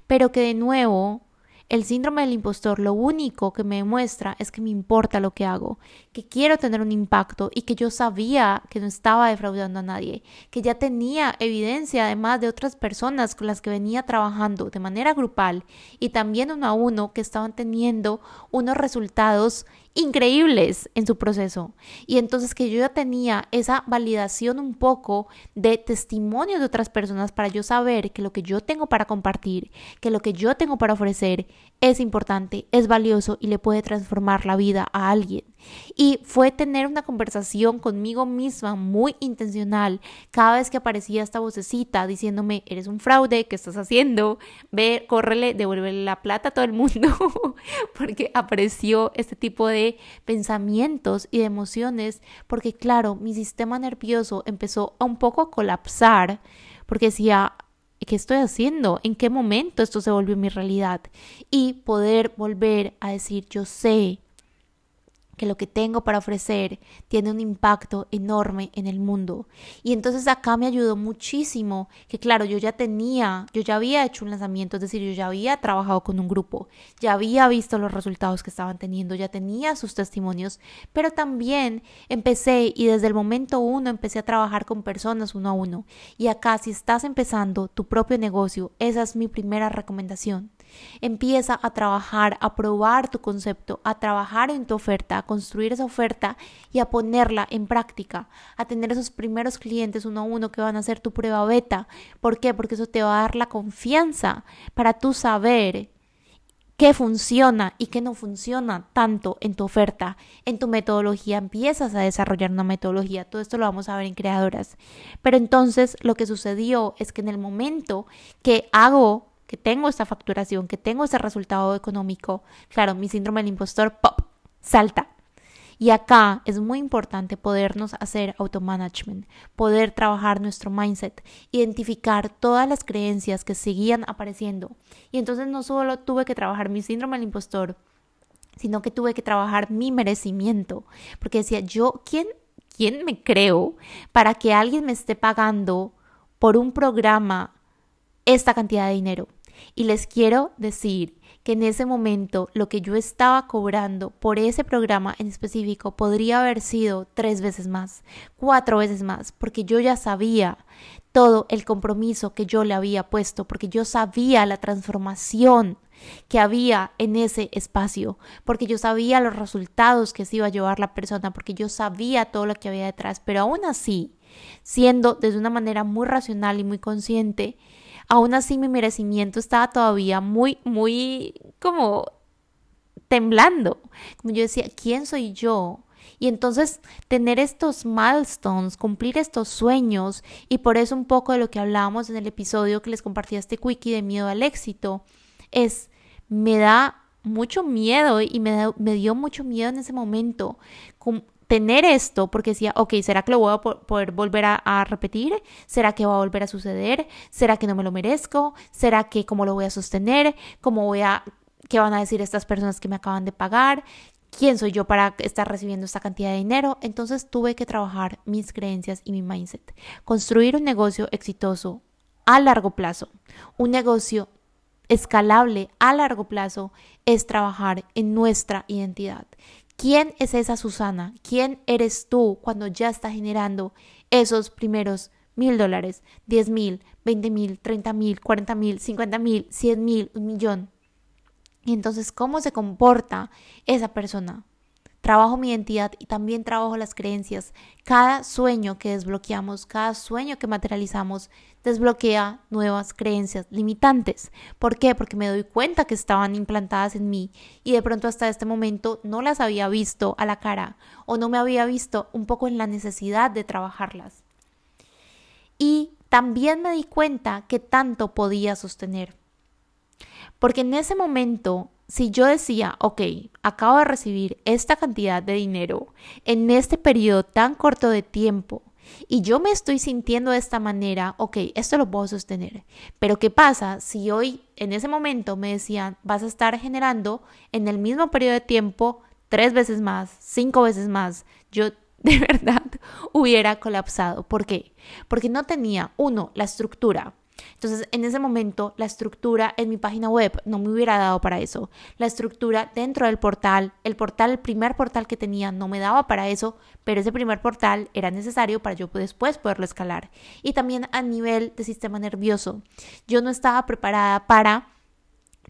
Pero que de nuevo el síndrome del impostor lo único que me demuestra es que me importa lo que hago, que quiero tener un impacto y que yo sabía que no estaba defraudando a nadie, que ya tenía evidencia además de otras personas con las que venía trabajando de manera grupal y también uno a uno que estaban teniendo unos resultados increíbles en su proceso. Y entonces que yo ya tenía esa validación un poco de testimonio de otras personas para yo saber que lo que yo tengo para compartir, que lo que yo tengo para ofrecer es importante, es valioso y le puede transformar la vida a alguien. Y fue tener una conversación conmigo misma muy intencional cada vez que aparecía esta vocecita diciéndome, eres un fraude, ¿qué estás haciendo? Ve, córrele, devuélvele la plata a todo el mundo, porque apareció este tipo de pensamientos y de emociones, porque claro, mi sistema nervioso empezó a un poco a colapsar, porque decía, ¿Qué estoy haciendo? ¿En qué momento esto se volvió mi realidad? Y poder volver a decir, yo sé que lo que tengo para ofrecer tiene un impacto enorme en el mundo. Y entonces acá me ayudó muchísimo que claro, yo ya tenía, yo ya había hecho un lanzamiento, es decir, yo ya había trabajado con un grupo, ya había visto los resultados que estaban teniendo, ya tenía sus testimonios, pero también empecé y desde el momento uno empecé a trabajar con personas uno a uno. Y acá si estás empezando tu propio negocio, esa es mi primera recomendación. Empieza a trabajar, a probar tu concepto, a trabajar en tu oferta, a construir esa oferta y a ponerla en práctica, a tener esos primeros clientes uno a uno que van a ser tu prueba beta. ¿Por qué? Porque eso te va a dar la confianza para tú saber qué funciona y qué no funciona tanto en tu oferta, en tu metodología. Empiezas a desarrollar una metodología. Todo esto lo vamos a ver en creadoras. Pero entonces lo que sucedió es que en el momento que hago que tengo esta facturación, que tengo ese resultado económico, claro, mi síndrome del impostor, pop, salta. Y acá es muy importante podernos hacer automanagement, poder trabajar nuestro mindset, identificar todas las creencias que seguían apareciendo. Y entonces no solo tuve que trabajar mi síndrome del impostor, sino que tuve que trabajar mi merecimiento, porque decía, yo, ¿quién, quién me creo para que alguien me esté pagando por un programa esta cantidad de dinero? Y les quiero decir que en ese momento lo que yo estaba cobrando por ese programa en específico podría haber sido tres veces más, cuatro veces más, porque yo ya sabía todo el compromiso que yo le había puesto, porque yo sabía la transformación que había en ese espacio, porque yo sabía los resultados que se iba a llevar la persona, porque yo sabía todo lo que había detrás, pero aún así, siendo desde una manera muy racional y muy consciente, aún así mi merecimiento estaba todavía muy, muy como temblando. Como yo decía, ¿quién soy yo? Y entonces tener estos milestones, cumplir estos sueños, y por eso un poco de lo que hablábamos en el episodio que les compartí este quickie de miedo al éxito, es, me da mucho miedo y me, me dio mucho miedo en ese momento tener esto porque decía, ok, ¿será que lo voy a poder volver a, repetir? ¿Será que va a volver a suceder? ¿Será que no me lo merezco? ¿Será que cómo lo voy a sostener? ¿Cómo voy a, qué van a decir estas personas que me acaban de pagar? ¿Quién soy yo para estar recibiendo esta cantidad de dinero? Entonces tuve que trabajar mis creencias y mi mindset. Construir un negocio exitoso a largo plazo, un negocio escalable a largo plazo es trabajar en nuestra identidad. ¿Quién es esa Susana? ¿Quién eres tú cuando ya está generando esos primeros mil dólares, diez mil, veinte mil, treinta mil, cuarenta mil, cincuenta mil, cien mil, un millón? Y entonces, ¿cómo se comporta esa persona? Trabajo mi identidad y también trabajo las creencias. Cada sueño que desbloqueamos, cada sueño que materializamos, desbloquea nuevas creencias limitantes. ¿Por qué? Porque me doy cuenta que estaban implantadas en mí y de pronto hasta este momento no las había visto a la cara o no me había visto un poco en la necesidad de trabajarlas. Y también me di cuenta que tanto podía sostener. Porque en ese momento si yo decía, ok, acabo de recibir esta cantidad de dinero en este periodo tan corto de tiempo y yo me estoy sintiendo de esta manera, ok, esto lo puedo sostener. Pero ¿qué pasa si hoy, en ese momento, me decían, vas a estar generando en el mismo periodo de tiempo tres veces más, cinco veces más? Yo de verdad hubiera colapsado. ¿Por qué? Porque no tenía, uno, la estructura entonces, en ese momento, la estructura en mi página web no me hubiera dado para eso. La estructura dentro del portal, el portal, el primer portal que tenía, no me daba para eso, pero ese primer portal era necesario para yo después poderlo escalar. Y también a nivel de sistema nervioso, yo no estaba preparada para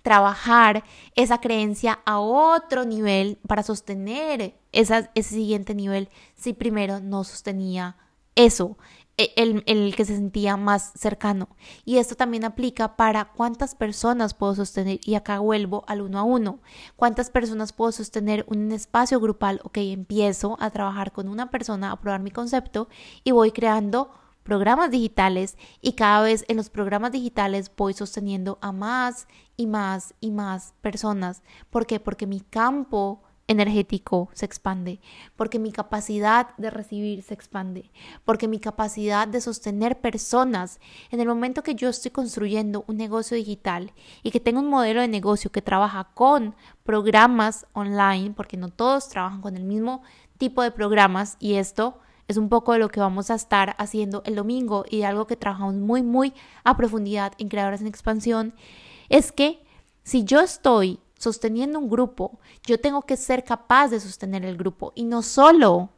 trabajar esa creencia a otro nivel para sostener ese siguiente nivel si primero no sostenía eso, e, el, que se sentía más cercano. Y esto también aplica para cuántas personas puedo sostener. Y acá vuelvo al uno a uno. ¿Cuántas personas puedo sostener un espacio grupal? Ok, empiezo a trabajar con una persona, a probar mi concepto y voy creando programas digitales y cada vez en los programas digitales voy sosteniendo a más y más y más personas. ¿Por qué? Porque mi campo energético se expande, porque mi capacidad de recibir se expande, porque mi capacidad de sostener personas, en el momento que yo estoy construyendo un negocio digital y que tengo un modelo de negocio que trabaja con programas online, porque no todos trabajan con el mismo tipo de programas y esto es un poco de lo que vamos a estar haciendo el domingo y de algo que trabajamos muy, muy a profundidad en Creadores en Expansión, es que si yo estoy sosteniendo un grupo, yo tengo que ser capaz de sostener el grupo y no solo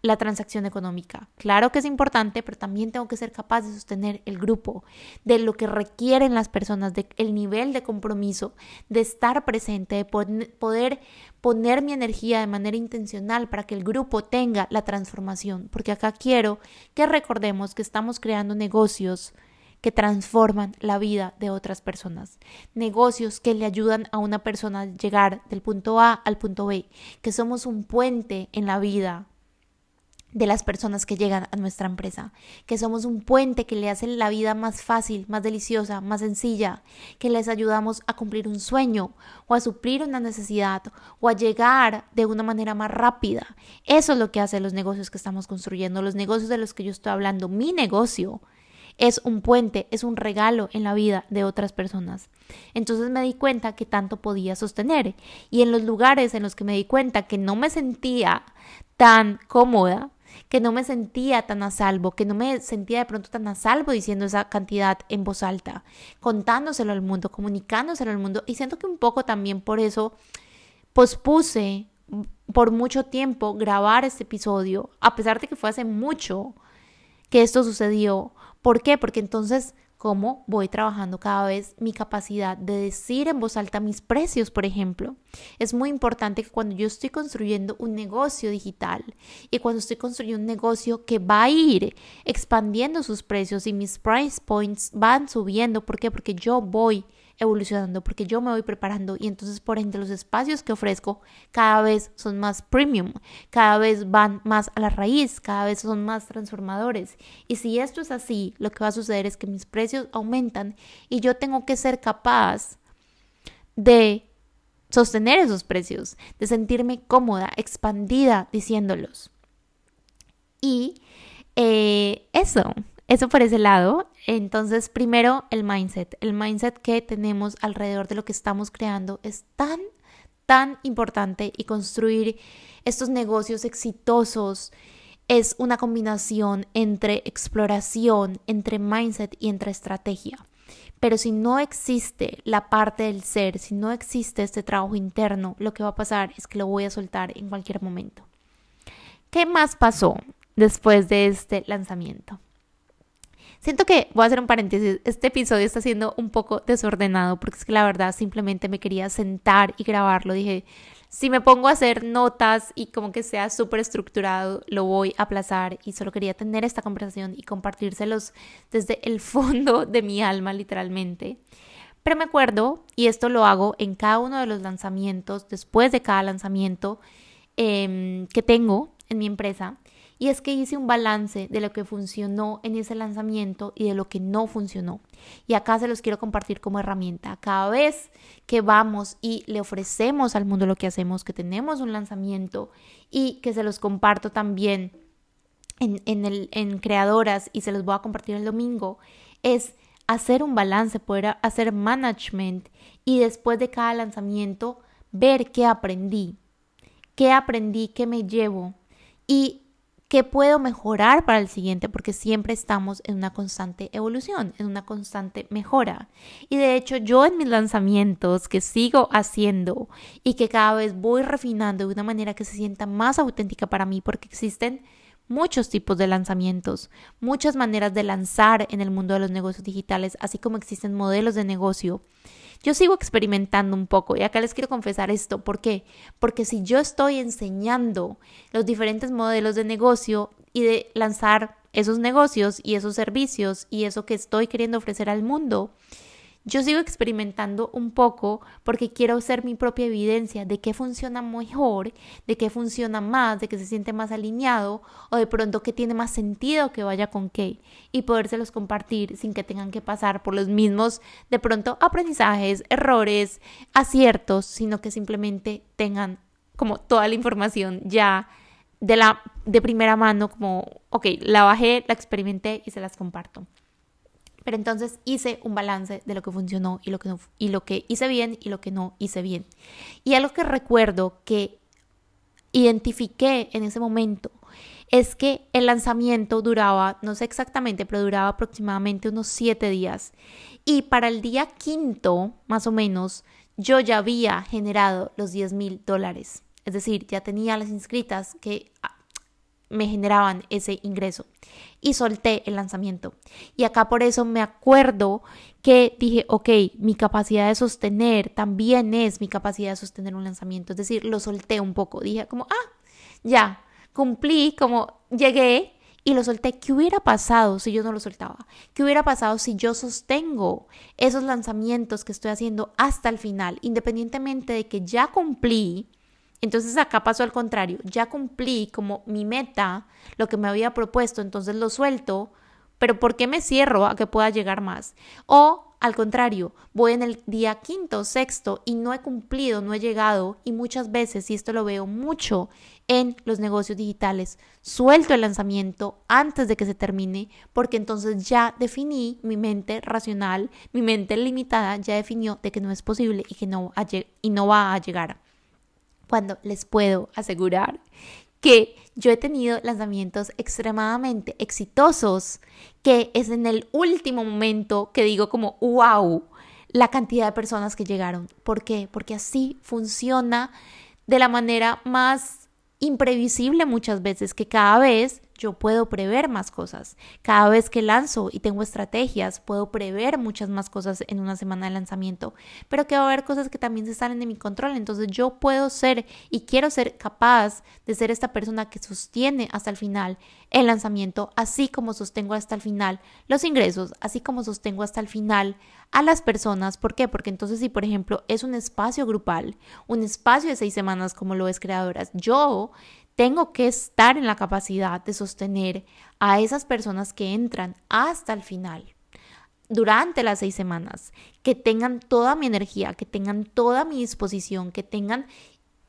la transacción económica. Claro que es importante, pero también tengo que ser capaz de sostener el grupo, de lo que requieren las personas, del el nivel de compromiso, de estar presente, de poder poner mi energía de manera intencional para que el grupo tenga la transformación. Porque acá quiero que recordemos que estamos creando negocios que transforman la vida de otras personas, negocios que le ayudan a una persona a llegar del punto A al punto B, que somos un puente en la vida de las personas que llegan a nuestra empresa, que somos un puente que le hace la vida más fácil, más deliciosa, más sencilla, que les ayudamos a cumplir un sueño o a suplir una necesidad o a llegar de una manera más rápida. Eso es lo que hacen los negocios que estamos construyendo, los negocios de los que yo estoy hablando, mi negocio es un puente, es un regalo en la vida de otras personas. Entonces me di cuenta que tanto podía sostener y en los lugares en los que me di cuenta que no me sentía tan cómoda, que no me sentía tan a salvo, que no me sentía de pronto tan a salvo diciendo esa cantidad en voz alta, contándoselo al mundo, comunicándoselo al mundo y siento que un poco también por eso pospuse por mucho tiempo grabar este episodio, a pesar de que fue hace mucho que esto sucedió, ¿Por qué? Porque entonces, ¿cómo voy trabajando cada vez mi capacidad de decir en voz alta mis precios, por ejemplo? Es muy importante que cuando yo estoy construyendo un negocio digital y cuando estoy construyendo un negocio que va a ir expandiendo sus precios y mis price points van subiendo, ¿por qué? Porque yo voy evolucionando, porque yo me voy preparando y entonces por ende los espacios que ofrezco cada vez son más premium, cada vez van más a la raíz, cada vez son más transformadores. Y si esto es así, lo que va a suceder es que mis precios aumentan y yo tengo que ser capaz de sostener esos precios, de sentirme cómoda, expandida diciéndolos. Y eh, eso, eso por ese lado. Entonces, primero el mindset. El mindset que tenemos alrededor de lo que estamos creando es tan, tan importante y construir estos negocios exitosos es una combinación entre exploración, entre mindset y entre estrategia. Pero si no existe la parte del ser, si no existe este trabajo interno, lo que va a pasar es que lo voy a soltar en cualquier momento. ¿Qué más pasó después de este lanzamiento? Siento que, voy a hacer un paréntesis, este episodio está siendo un poco desordenado porque es que la verdad simplemente me quería sentar y grabarlo. Dije, si me pongo a hacer notas y como que sea súper estructurado, lo voy a aplazar y solo quería tener esta conversación y compartírselos desde el fondo de mi alma literalmente. Pero me acuerdo, y esto lo hago en cada uno de los lanzamientos, después de cada lanzamiento em, que tengo en mi empresa, y es que hice un balance de lo que funcionó en ese lanzamiento y de lo que no funcionó. Y acá se los quiero compartir como herramienta. Cada vez que vamos y le ofrecemos al mundo lo que hacemos, que tenemos un lanzamiento y que se los comparto también en, en, creadoras y se los voy a compartir el domingo, es hacer un balance, poder hacer management y después de cada lanzamiento ver qué aprendí, qué aprendí, qué me llevo y ¿Qué puedo mejorar para el siguiente? Porque siempre estamos en una constante evolución, en una constante mejora. Y de hecho yo en mis lanzamientos que sigo haciendo y que cada vez voy refinando de una manera que se sienta más auténtica para mí, porque existen muchos tipos de lanzamientos, muchas maneras de lanzar en el mundo de los negocios digitales, así como existen modelos de negocio. Yo sigo experimentando un poco y acá les quiero confesar esto. ¿Por qué? Porque si yo estoy enseñando los diferentes modelos de negocio y de lanzar esos negocios y esos servicios y eso que estoy queriendo ofrecer al mundo, yo sigo experimentando un poco porque quiero ser mi propia evidencia de qué funciona mejor, de qué funciona más, de qué se siente más alineado o de pronto qué tiene más sentido que vaya con qué y podérselos compartir sin que tengan que pasar por los mismos de pronto aprendizajes, errores, aciertos, sino que simplemente tengan como toda la información ya de la de primera mano como ok, la bajé, la experimenté y se las comparto. Pero entonces hice un balance de lo que funcionó y lo que, no, y lo que hice bien y lo que no hice bien. Y algo que recuerdo que identifiqué en ese momento es que el lanzamiento duraba, no sé exactamente, pero duraba aproximadamente unos siete días. Y para el día quinto, más o menos, yo ya había generado los 10 mil dólares. Es decir, ya tenía las inscritas que me generaban ese ingreso y solté el lanzamiento. Y acá por eso me acuerdo que dije, ok, mi capacidad de sostener también es mi capacidad de sostener un lanzamiento. Es decir, lo solté un poco. Dije como, ah, ya, cumplí, como llegué y lo solté. ¿Qué hubiera pasado si yo no lo soltaba? ¿Qué hubiera pasado si yo sostengo esos lanzamientos que estoy haciendo hasta el final, independientemente de que ya cumplí? Entonces acá pasó al contrario, ya cumplí como mi meta, lo que me había propuesto, entonces lo suelto, pero ¿por qué me cierro a que pueda llegar más? O al contrario, voy en el día quinto, sexto y no he cumplido, no he llegado y muchas veces, y esto lo veo mucho en los negocios digitales, suelto el lanzamiento antes de que se termine porque entonces ya definí mi mente racional, mi mente limitada ya definió de que no es posible y que no, y no va a llegar. Cuando les puedo asegurar que yo he tenido lanzamientos extremadamente exitosos, que es en el último momento que digo como, wow, la cantidad de personas que llegaron. ¿Por qué? Porque así funciona de la manera más imprevisible muchas veces, que cada vez yo puedo prever más cosas. Cada vez que lanzo y tengo estrategias, puedo prever muchas más cosas en una semana de lanzamiento, pero que va a haber cosas que también se salen de mi control. Entonces yo puedo ser y quiero ser capaz de ser esta persona que sostiene hasta el final el lanzamiento, así como sostengo hasta el final los ingresos, así como sostengo hasta el final a las personas. ¿Por qué? Porque entonces si por ejemplo es un espacio grupal, un espacio de seis semanas como lo es Creadoras, yo tengo que estar en la capacidad de sostener a esas personas que entran hasta el final durante las seis semanas, que tengan toda mi energía, que tengan toda mi disposición, que tengan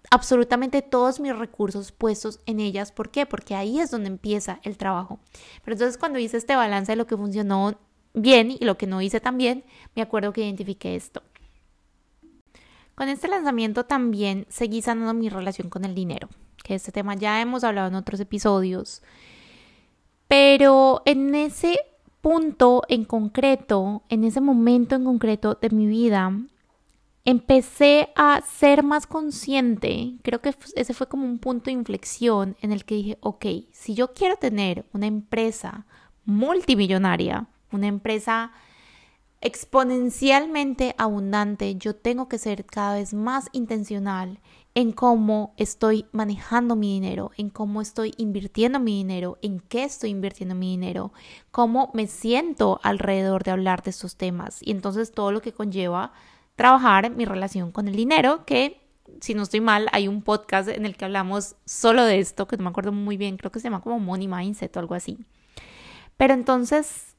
absolutamente todos mis recursos puestos en ellas. ¿Por qué? Porque ahí es donde empieza el trabajo. Pero entonces cuando hice este balance de lo que funcionó bien y lo que no hice tan bien, me acuerdo que identifiqué esto. Con este lanzamiento también seguí sanando mi relación con el dinero que este tema ya hemos hablado en otros episodios. Pero en ese punto en concreto, en ese momento en concreto de mi vida, empecé a ser más consciente, creo que ese fue como un punto de inflexión en el que dije, ok, si yo quiero tener una empresa multimillonaria, una empresa exponencialmente abundante, yo tengo que ser cada vez más intencional en cómo estoy manejando mi dinero, en cómo estoy invirtiendo mi dinero, en qué estoy invirtiendo mi dinero, cómo me siento alrededor de hablar de estos temas y entonces todo lo que conlleva trabajar mi relación con el dinero, que si no estoy mal, hay un podcast en el que hablamos solo de esto, que no me acuerdo muy bien, creo que se llama como Money Mindset o algo así. Pero entonces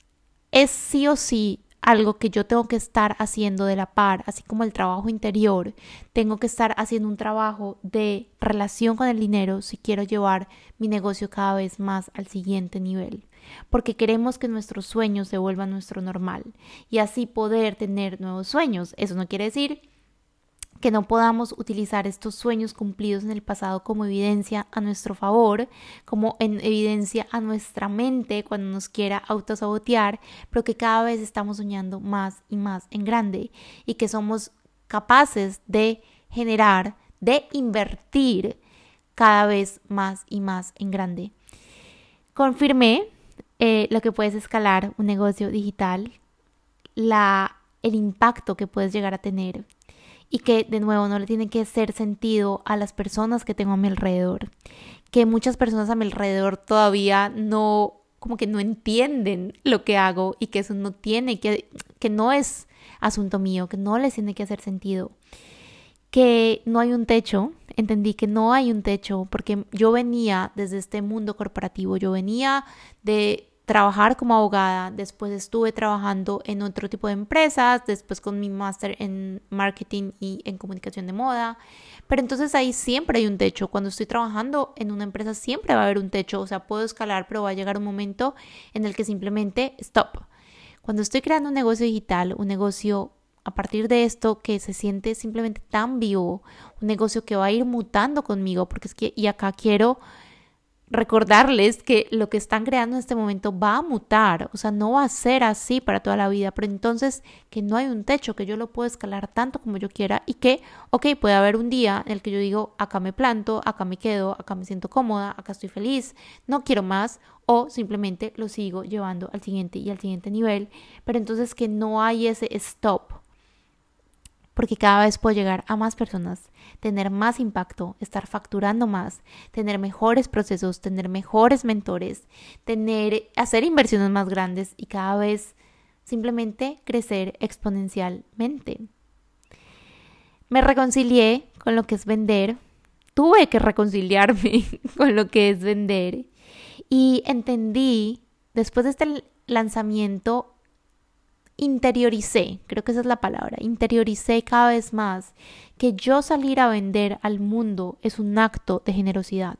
es sí o sí algo que yo tengo que estar haciendo de la par, así como el trabajo interior, tengo que estar haciendo un trabajo de relación con el dinero si quiero llevar mi negocio cada vez más al siguiente nivel, porque queremos que nuestros sueños se vuelvan nuestro normal y así poder tener nuevos sueños. Eso no quiere decir que no podamos utilizar estos sueños cumplidos en el pasado como evidencia a nuestro favor, como en evidencia a nuestra mente cuando nos quiera autosabotear, pero que cada vez estamos soñando más y más en grande y que somos capaces de generar, de invertir cada vez más y más en grande. Confirmé eh, lo que puedes escalar un negocio digital, la, el impacto que puedes llegar a tener y que de nuevo no le tiene que hacer sentido a las personas que tengo a mi alrededor, que muchas personas a mi alrededor todavía no como que no entienden lo que hago y que eso no tiene que que no es asunto mío, que no les tiene que hacer sentido. Que no hay un techo, entendí que no hay un techo porque yo venía desde este mundo corporativo, yo venía de trabajar como abogada, después estuve trabajando en otro tipo de empresas, después con mi máster en marketing y en comunicación de moda, pero entonces ahí siempre hay un techo, cuando estoy trabajando en una empresa siempre va a haber un techo, o sea, puedo escalar, pero va a llegar un momento en el que simplemente stop. Cuando estoy creando un negocio digital, un negocio a partir de esto que se siente simplemente tan vivo, un negocio que va a ir mutando conmigo, porque es que, y acá quiero recordarles que lo que están creando en este momento va a mutar, o sea, no va a ser así para toda la vida, pero entonces que no hay un techo, que yo lo puedo escalar tanto como yo quiera y que, ok, puede haber un día en el que yo digo, acá me planto, acá me quedo, acá me siento cómoda, acá estoy feliz, no quiero más, o simplemente lo sigo llevando al siguiente y al siguiente nivel, pero entonces que no hay ese stop, porque cada vez puedo llegar a más personas, tener más impacto, estar facturando más, tener mejores procesos, tener mejores mentores, tener hacer inversiones más grandes y cada vez simplemente crecer exponencialmente. Me reconcilié con lo que es vender tuve que reconciliarme con lo que es vender y entendí, después de este lanzamiento, interioricé, creo que esa es la palabra, interioricé cada vez más que yo salir a vender al mundo es un acto de generosidad,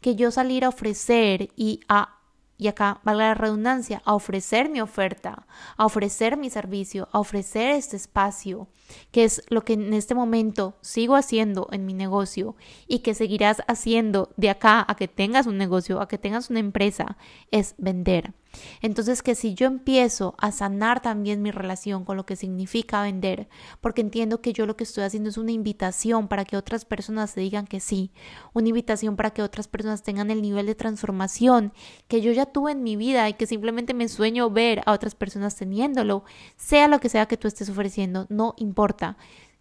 que yo salir a ofrecer y a y acá valga la redundancia, a ofrecer mi oferta, a ofrecer mi servicio, a ofrecer este espacio, que es lo que en este momento sigo haciendo en mi negocio y que seguirás haciendo de acá a que tengas un negocio, a que tengas una empresa, es vender. Entonces que si yo empiezo a sanar también mi relación con lo que significa vender, porque entiendo que yo lo que estoy haciendo es una invitación para que otras personas se digan que sí, una invitación para que otras personas tengan el nivel de transformación que yo ya tuve en mi vida y que simplemente me sueño ver a otras personas teniéndolo, sea lo que sea que tú estés ofreciendo, no importa.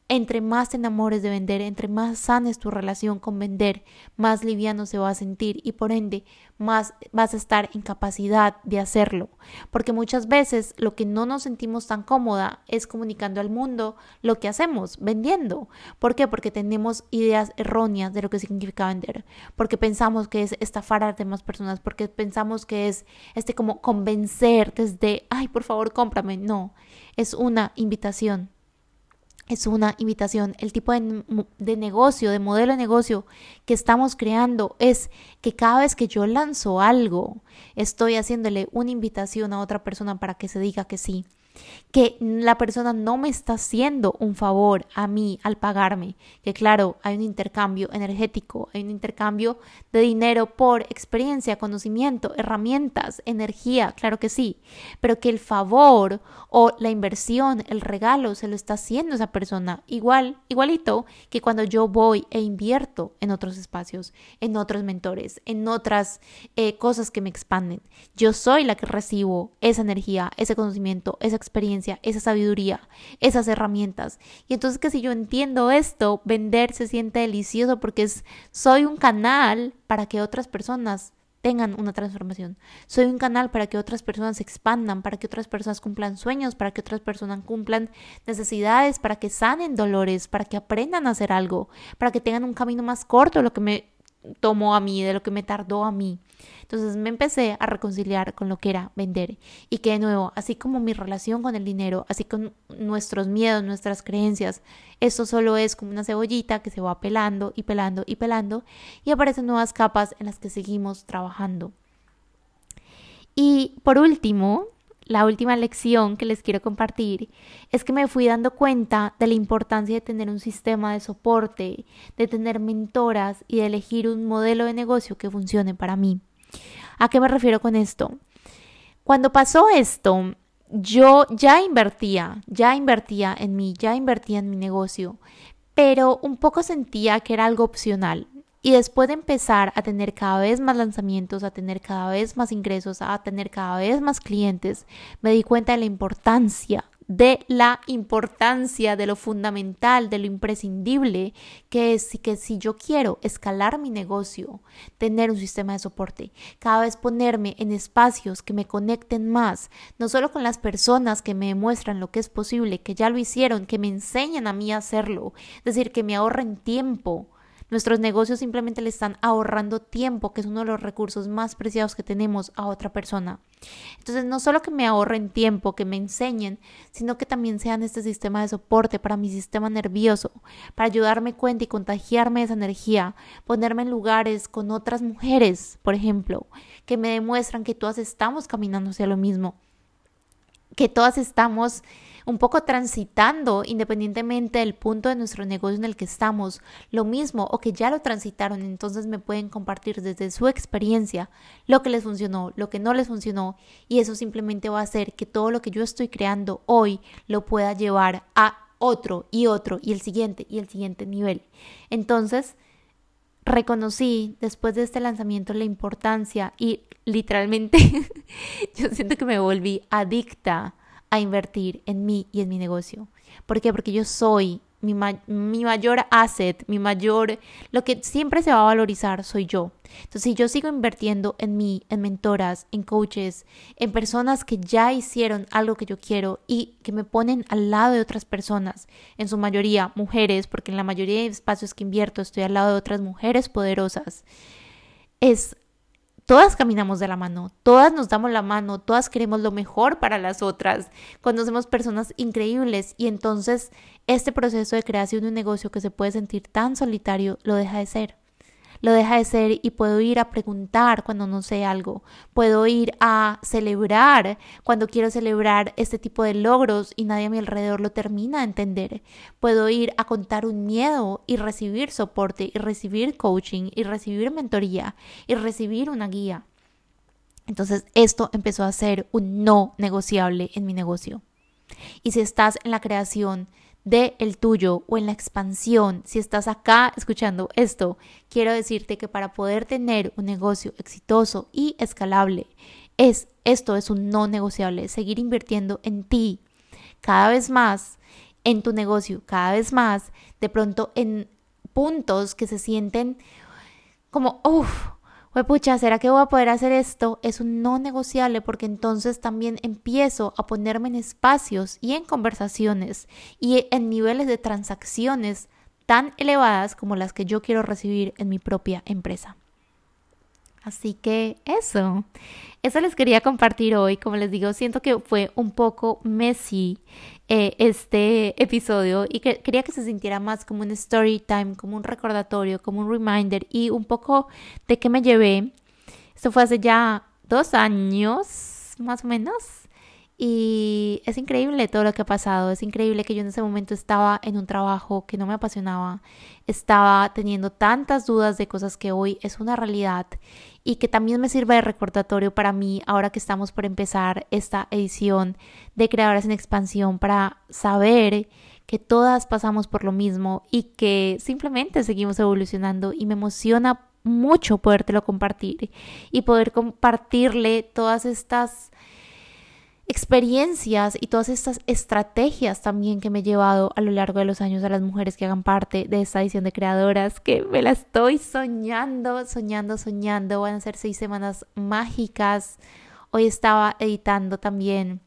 Entre más te enamores de vender, entre más sanes tu relación con vender, más liviano se va a sentir y por ende más vas a estar en capacidad de hacerlo. Porque muchas veces lo que no nos sentimos tan cómoda es comunicando al mundo lo que hacemos, vendiendo. ¿Por qué? Porque tenemos ideas erróneas de lo que significa vender. Porque pensamos que es estafar a demás personas, porque pensamos que es este como convencer desde, ay, por favor, cómprame. No, es una invitación es una invitación. El tipo de, de, negocio, de modelo de negocio que estamos creando es que cada vez que yo lanzo algo, estoy haciéndole una invitación a otra persona para que se diga que sí que la persona no me está haciendo un favor a mí al pagarme, que claro, hay un intercambio energético, hay un intercambio de dinero por experiencia, conocimiento, herramientas, energía, claro que sí, pero que el favor o la inversión, el regalo se lo está haciendo esa persona. Igual, igualito que cuando yo voy e invierto en otros espacios, en otros mentores, en otras eh, cosas que me expanden. Yo soy la que recibo esa energía, ese conocimiento, esa experiencia, esa sabiduría, esas herramientas. Y entonces que si yo entiendo esto, vender se siente delicioso porque es, soy un canal para que otras personas tengan una transformación. Soy un canal para que otras personas se expandan, para que otras personas cumplan sueños, para que otras personas cumplan necesidades, para que sanen dolores, para que aprendan a hacer algo, para que tengan un camino más corto lo que me tomó a mí, de lo que me tardó a mí. Entonces me empecé a reconciliar con lo que era vender y que de nuevo, así como mi relación con el dinero, así con nuestros miedos, nuestras creencias, esto solo es como una cebollita que se va pelando y pelando y pelando y aparecen nuevas capas en las que seguimos trabajando. Y por último, la última lección que les quiero compartir es que me fui dando cuenta de la importancia de tener un sistema de soporte, de tener mentoras y de elegir un modelo de negocio que funcione para mí. ¿A qué me refiero con esto? Cuando pasó esto, yo ya invertía, ya invertía en mí, ya invertía en mi negocio, pero un poco sentía que era algo opcional. Y después de empezar a tener cada vez más lanzamientos, a tener cada vez más ingresos, a tener cada vez más clientes, me di cuenta de la importancia de la importancia, de lo fundamental, de lo imprescindible, que es que si yo quiero escalar mi negocio, tener un sistema de soporte, cada vez ponerme en espacios que me conecten más, no solo con las personas que me demuestran lo que es posible, que ya lo hicieron, que me enseñan a mí a hacerlo, es decir, que me ahorren tiempo, Nuestros negocios simplemente le están ahorrando tiempo, que es uno de los recursos más preciados que tenemos a otra persona. Entonces, no solo que me ahorren tiempo, que me enseñen, sino que también sean este sistema de soporte para mi sistema nervioso, para ayudarme cuenta y contagiarme esa energía, ponerme en lugares con otras mujeres, por ejemplo, que me demuestran que todas estamos caminando hacia lo mismo, que todas estamos un poco transitando independientemente del punto de nuestro negocio en el que estamos, lo mismo o que ya lo transitaron, entonces me pueden compartir desde su experiencia lo que les funcionó, lo que no les funcionó y eso simplemente va a hacer que todo lo que yo estoy creando hoy lo pueda llevar a otro y otro y el siguiente y el siguiente nivel. Entonces, reconocí después de este lanzamiento la importancia y literalmente yo siento que me volví adicta a invertir en mí y en mi negocio. ¿Por qué? Porque yo soy mi, mi, mayor asset, mi mayor, lo que siempre se va a valorizar soy yo. Entonces, si yo sigo invirtiendo en mí, en mentoras, en coaches, en personas que ya hicieron algo que yo quiero y que me ponen al lado de otras personas, en su mayoría mujeres, porque en la mayoría de espacios que invierto estoy al lado de otras mujeres poderosas, es todas caminamos de la mano, todas nos damos la mano, todas queremos lo mejor para las otras, conocemos personas increíbles y entonces este proceso de creación de un negocio que se puede sentir tan solitario lo deja de ser lo deja de ser y puedo ir a preguntar cuando no sé algo, puedo ir a celebrar cuando quiero celebrar este tipo de logros y nadie a mi alrededor lo termina de entender, puedo ir a contar un miedo y recibir soporte y recibir coaching y recibir mentoría y recibir una guía. Entonces esto empezó a ser un no negociable en mi negocio. Y si estás en la creación de el tuyo o en la expansión, si estás acá escuchando esto, quiero decirte que para poder tener un negocio exitoso y escalable, es esto es un no negociable, seguir invirtiendo en ti. Cada vez más en tu negocio, cada vez más, de pronto en puntos que se sienten como, uff, pucha, ¿será que voy a poder hacer esto? Es un no negociable porque entonces también empiezo a ponerme en espacios y en conversaciones y en niveles de transacciones tan elevadas como las que yo quiero recibir en mi propia empresa. Así que eso, eso les quería compartir hoy. Como les digo, siento que fue un poco messy eh, este episodio y que quería que se sintiera más como un story time, como un recordatorio, como un reminder y un poco de qué me llevé. Esto fue hace ya dos años, más o menos. Y es increíble todo lo que ha pasado, es increíble que yo en ese momento estaba en un trabajo que no me apasionaba, estaba teniendo tantas dudas de cosas que hoy es una realidad y que también me sirve de recordatorio para mí ahora que estamos por empezar esta edición de Creadoras en Expansión para saber que todas pasamos por lo mismo y que simplemente seguimos evolucionando y me emociona mucho podértelo compartir y poder compartirle todas estas experiencias y todas estas estrategias también que me he llevado a lo largo de los años a las mujeres que hagan parte de esta edición de creadoras, que me la estoy soñando, soñando, soñando. Van a ser seis semanas mágicas. Hoy estaba editando también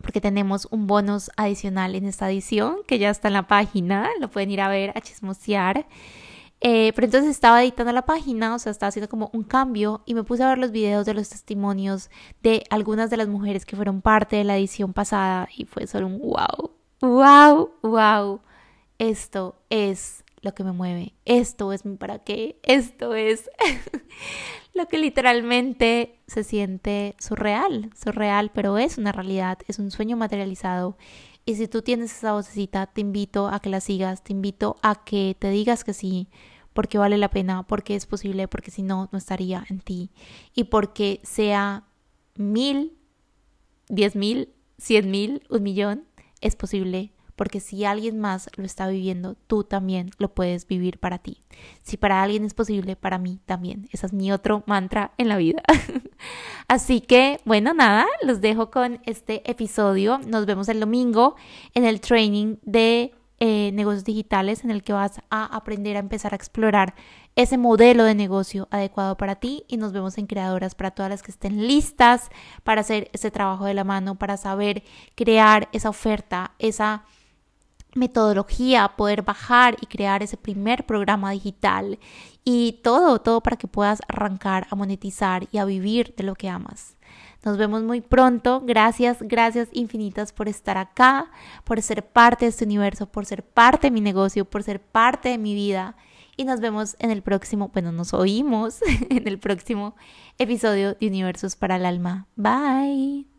porque tenemos un bonus adicional en esta edición que ya está en la página, lo pueden ir a ver, a chismosear. Eh, pero entonces estaba editando la página, o sea, estaba haciendo como un cambio y me puse a ver los videos de los testimonios de algunas de las mujeres que fueron parte de la edición pasada y fue solo un wow, wow, wow. Esto es lo que me mueve, esto es mi para qué, esto es lo que literalmente se siente surreal, surreal, pero es una realidad, es un sueño materializado y si tú tienes esa vocecita, te invito a que la sigas, te invito a que te digas que sí, porque vale la pena, porque es posible, porque si no, no estaría en ti. Y porque sea mil, diez mil, cien mil, un millón, es posible porque si alguien más lo está viviendo, tú también lo puedes vivir para ti. Si para alguien es posible, para mí también. Ese es mi otro mantra en la vida. Así que, bueno, nada, los dejo con este episodio. Nos vemos el domingo en el training de eh, negocios digitales en el que vas a aprender a empezar a explorar ese modelo de negocio adecuado para ti y nos vemos en creadoras para todas las que estén listas para hacer ese trabajo de la mano, para saber crear esa oferta, esa metodología, poder bajar y crear ese primer programa digital y todo, todo para que puedas arrancar a monetizar y a vivir de lo que amas. Nos vemos muy pronto. Gracias, gracias infinitas por estar acá, por ser parte de este universo, por ser parte de mi negocio, por ser parte de mi vida. Y nos vemos en el próximo, bueno, nos oímos en el próximo episodio de Universos para el Alma. Bye.